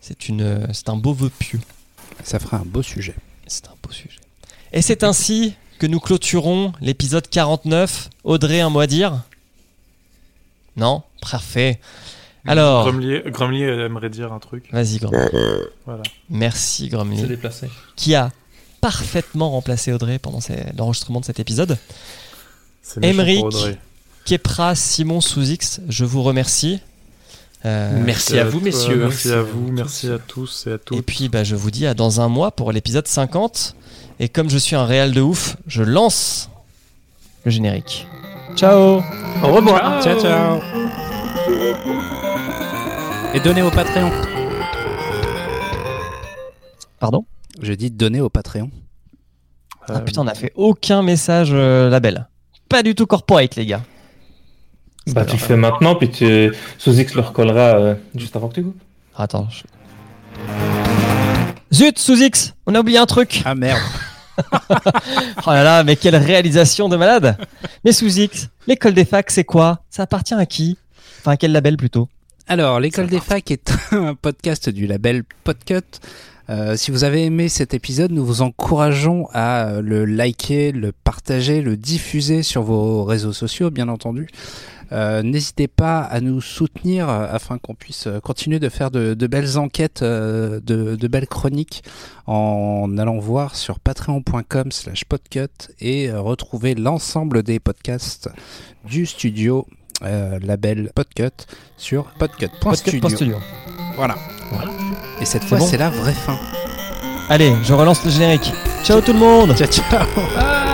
C'est une, c'est un beau vœu pieux. Ça fera un beau sujet. C'est un beau sujet. Et c'est ainsi que nous clôturons l'épisode 49. Audrey, un mot à dire? Non? Parfait. Alors, Grumlier, Grumlier aimerait dire un truc. vas-y, Grumly. Voilà. Merci, C'est Grumly. déplacé. qui a parfaitement remplacé Audrey pendant l'enregistrement de cet épisode. C'est Emeric. Kepra, Simon, Sous-X, je vous remercie. Euh, Merci à vous, toi, messieurs. Merci à vous, Merci. à tous et à et toutes. puis bah, je vous dis à dans un mois pour l'épisode 50. Et comme je suis un réel de ouf, je lance le générique. Ciao Au revoir. Ciao, ciao. Et donnez au Patreon. Pardon? Je dis donner au Patreon. Ah putain, on n'a fait aucun message euh, label. Pas du tout corporate, les gars. Bah, tu le fais maintenant, puis tu... Sous-X le recollera euh, juste avant que tu coupes. Attends. je- Zut, Sous-X On a oublié un truc Ah merde. Oh là là, mais quelle réalisation de malade Mais Sous-X, l'école des facs, c'est quoi? Ça appartient à qui? Enfin, à quel label plutôt? Alors, l'école des facs est un podcast du label Podcut Euh, si vous avez aimé cet épisode, nous vous encourageons à euh, le liker, le partager, le diffuser sur vos réseaux sociaux, bien entendu. Euh, N'hésitez pas à nous soutenir afin qu'on puisse continuer de faire de, de belles enquêtes, de, de belles chroniques en allant voir sur patreon.com slash podcut et retrouver l'ensemble des podcasts du studio euh, label Podcut sur podcut.studio. Studio. Voilà. Voilà. Et cette fois, bon c'est la vraie fin. Allez, je relance le générique. Ciao tout le monde Ciao, ciao.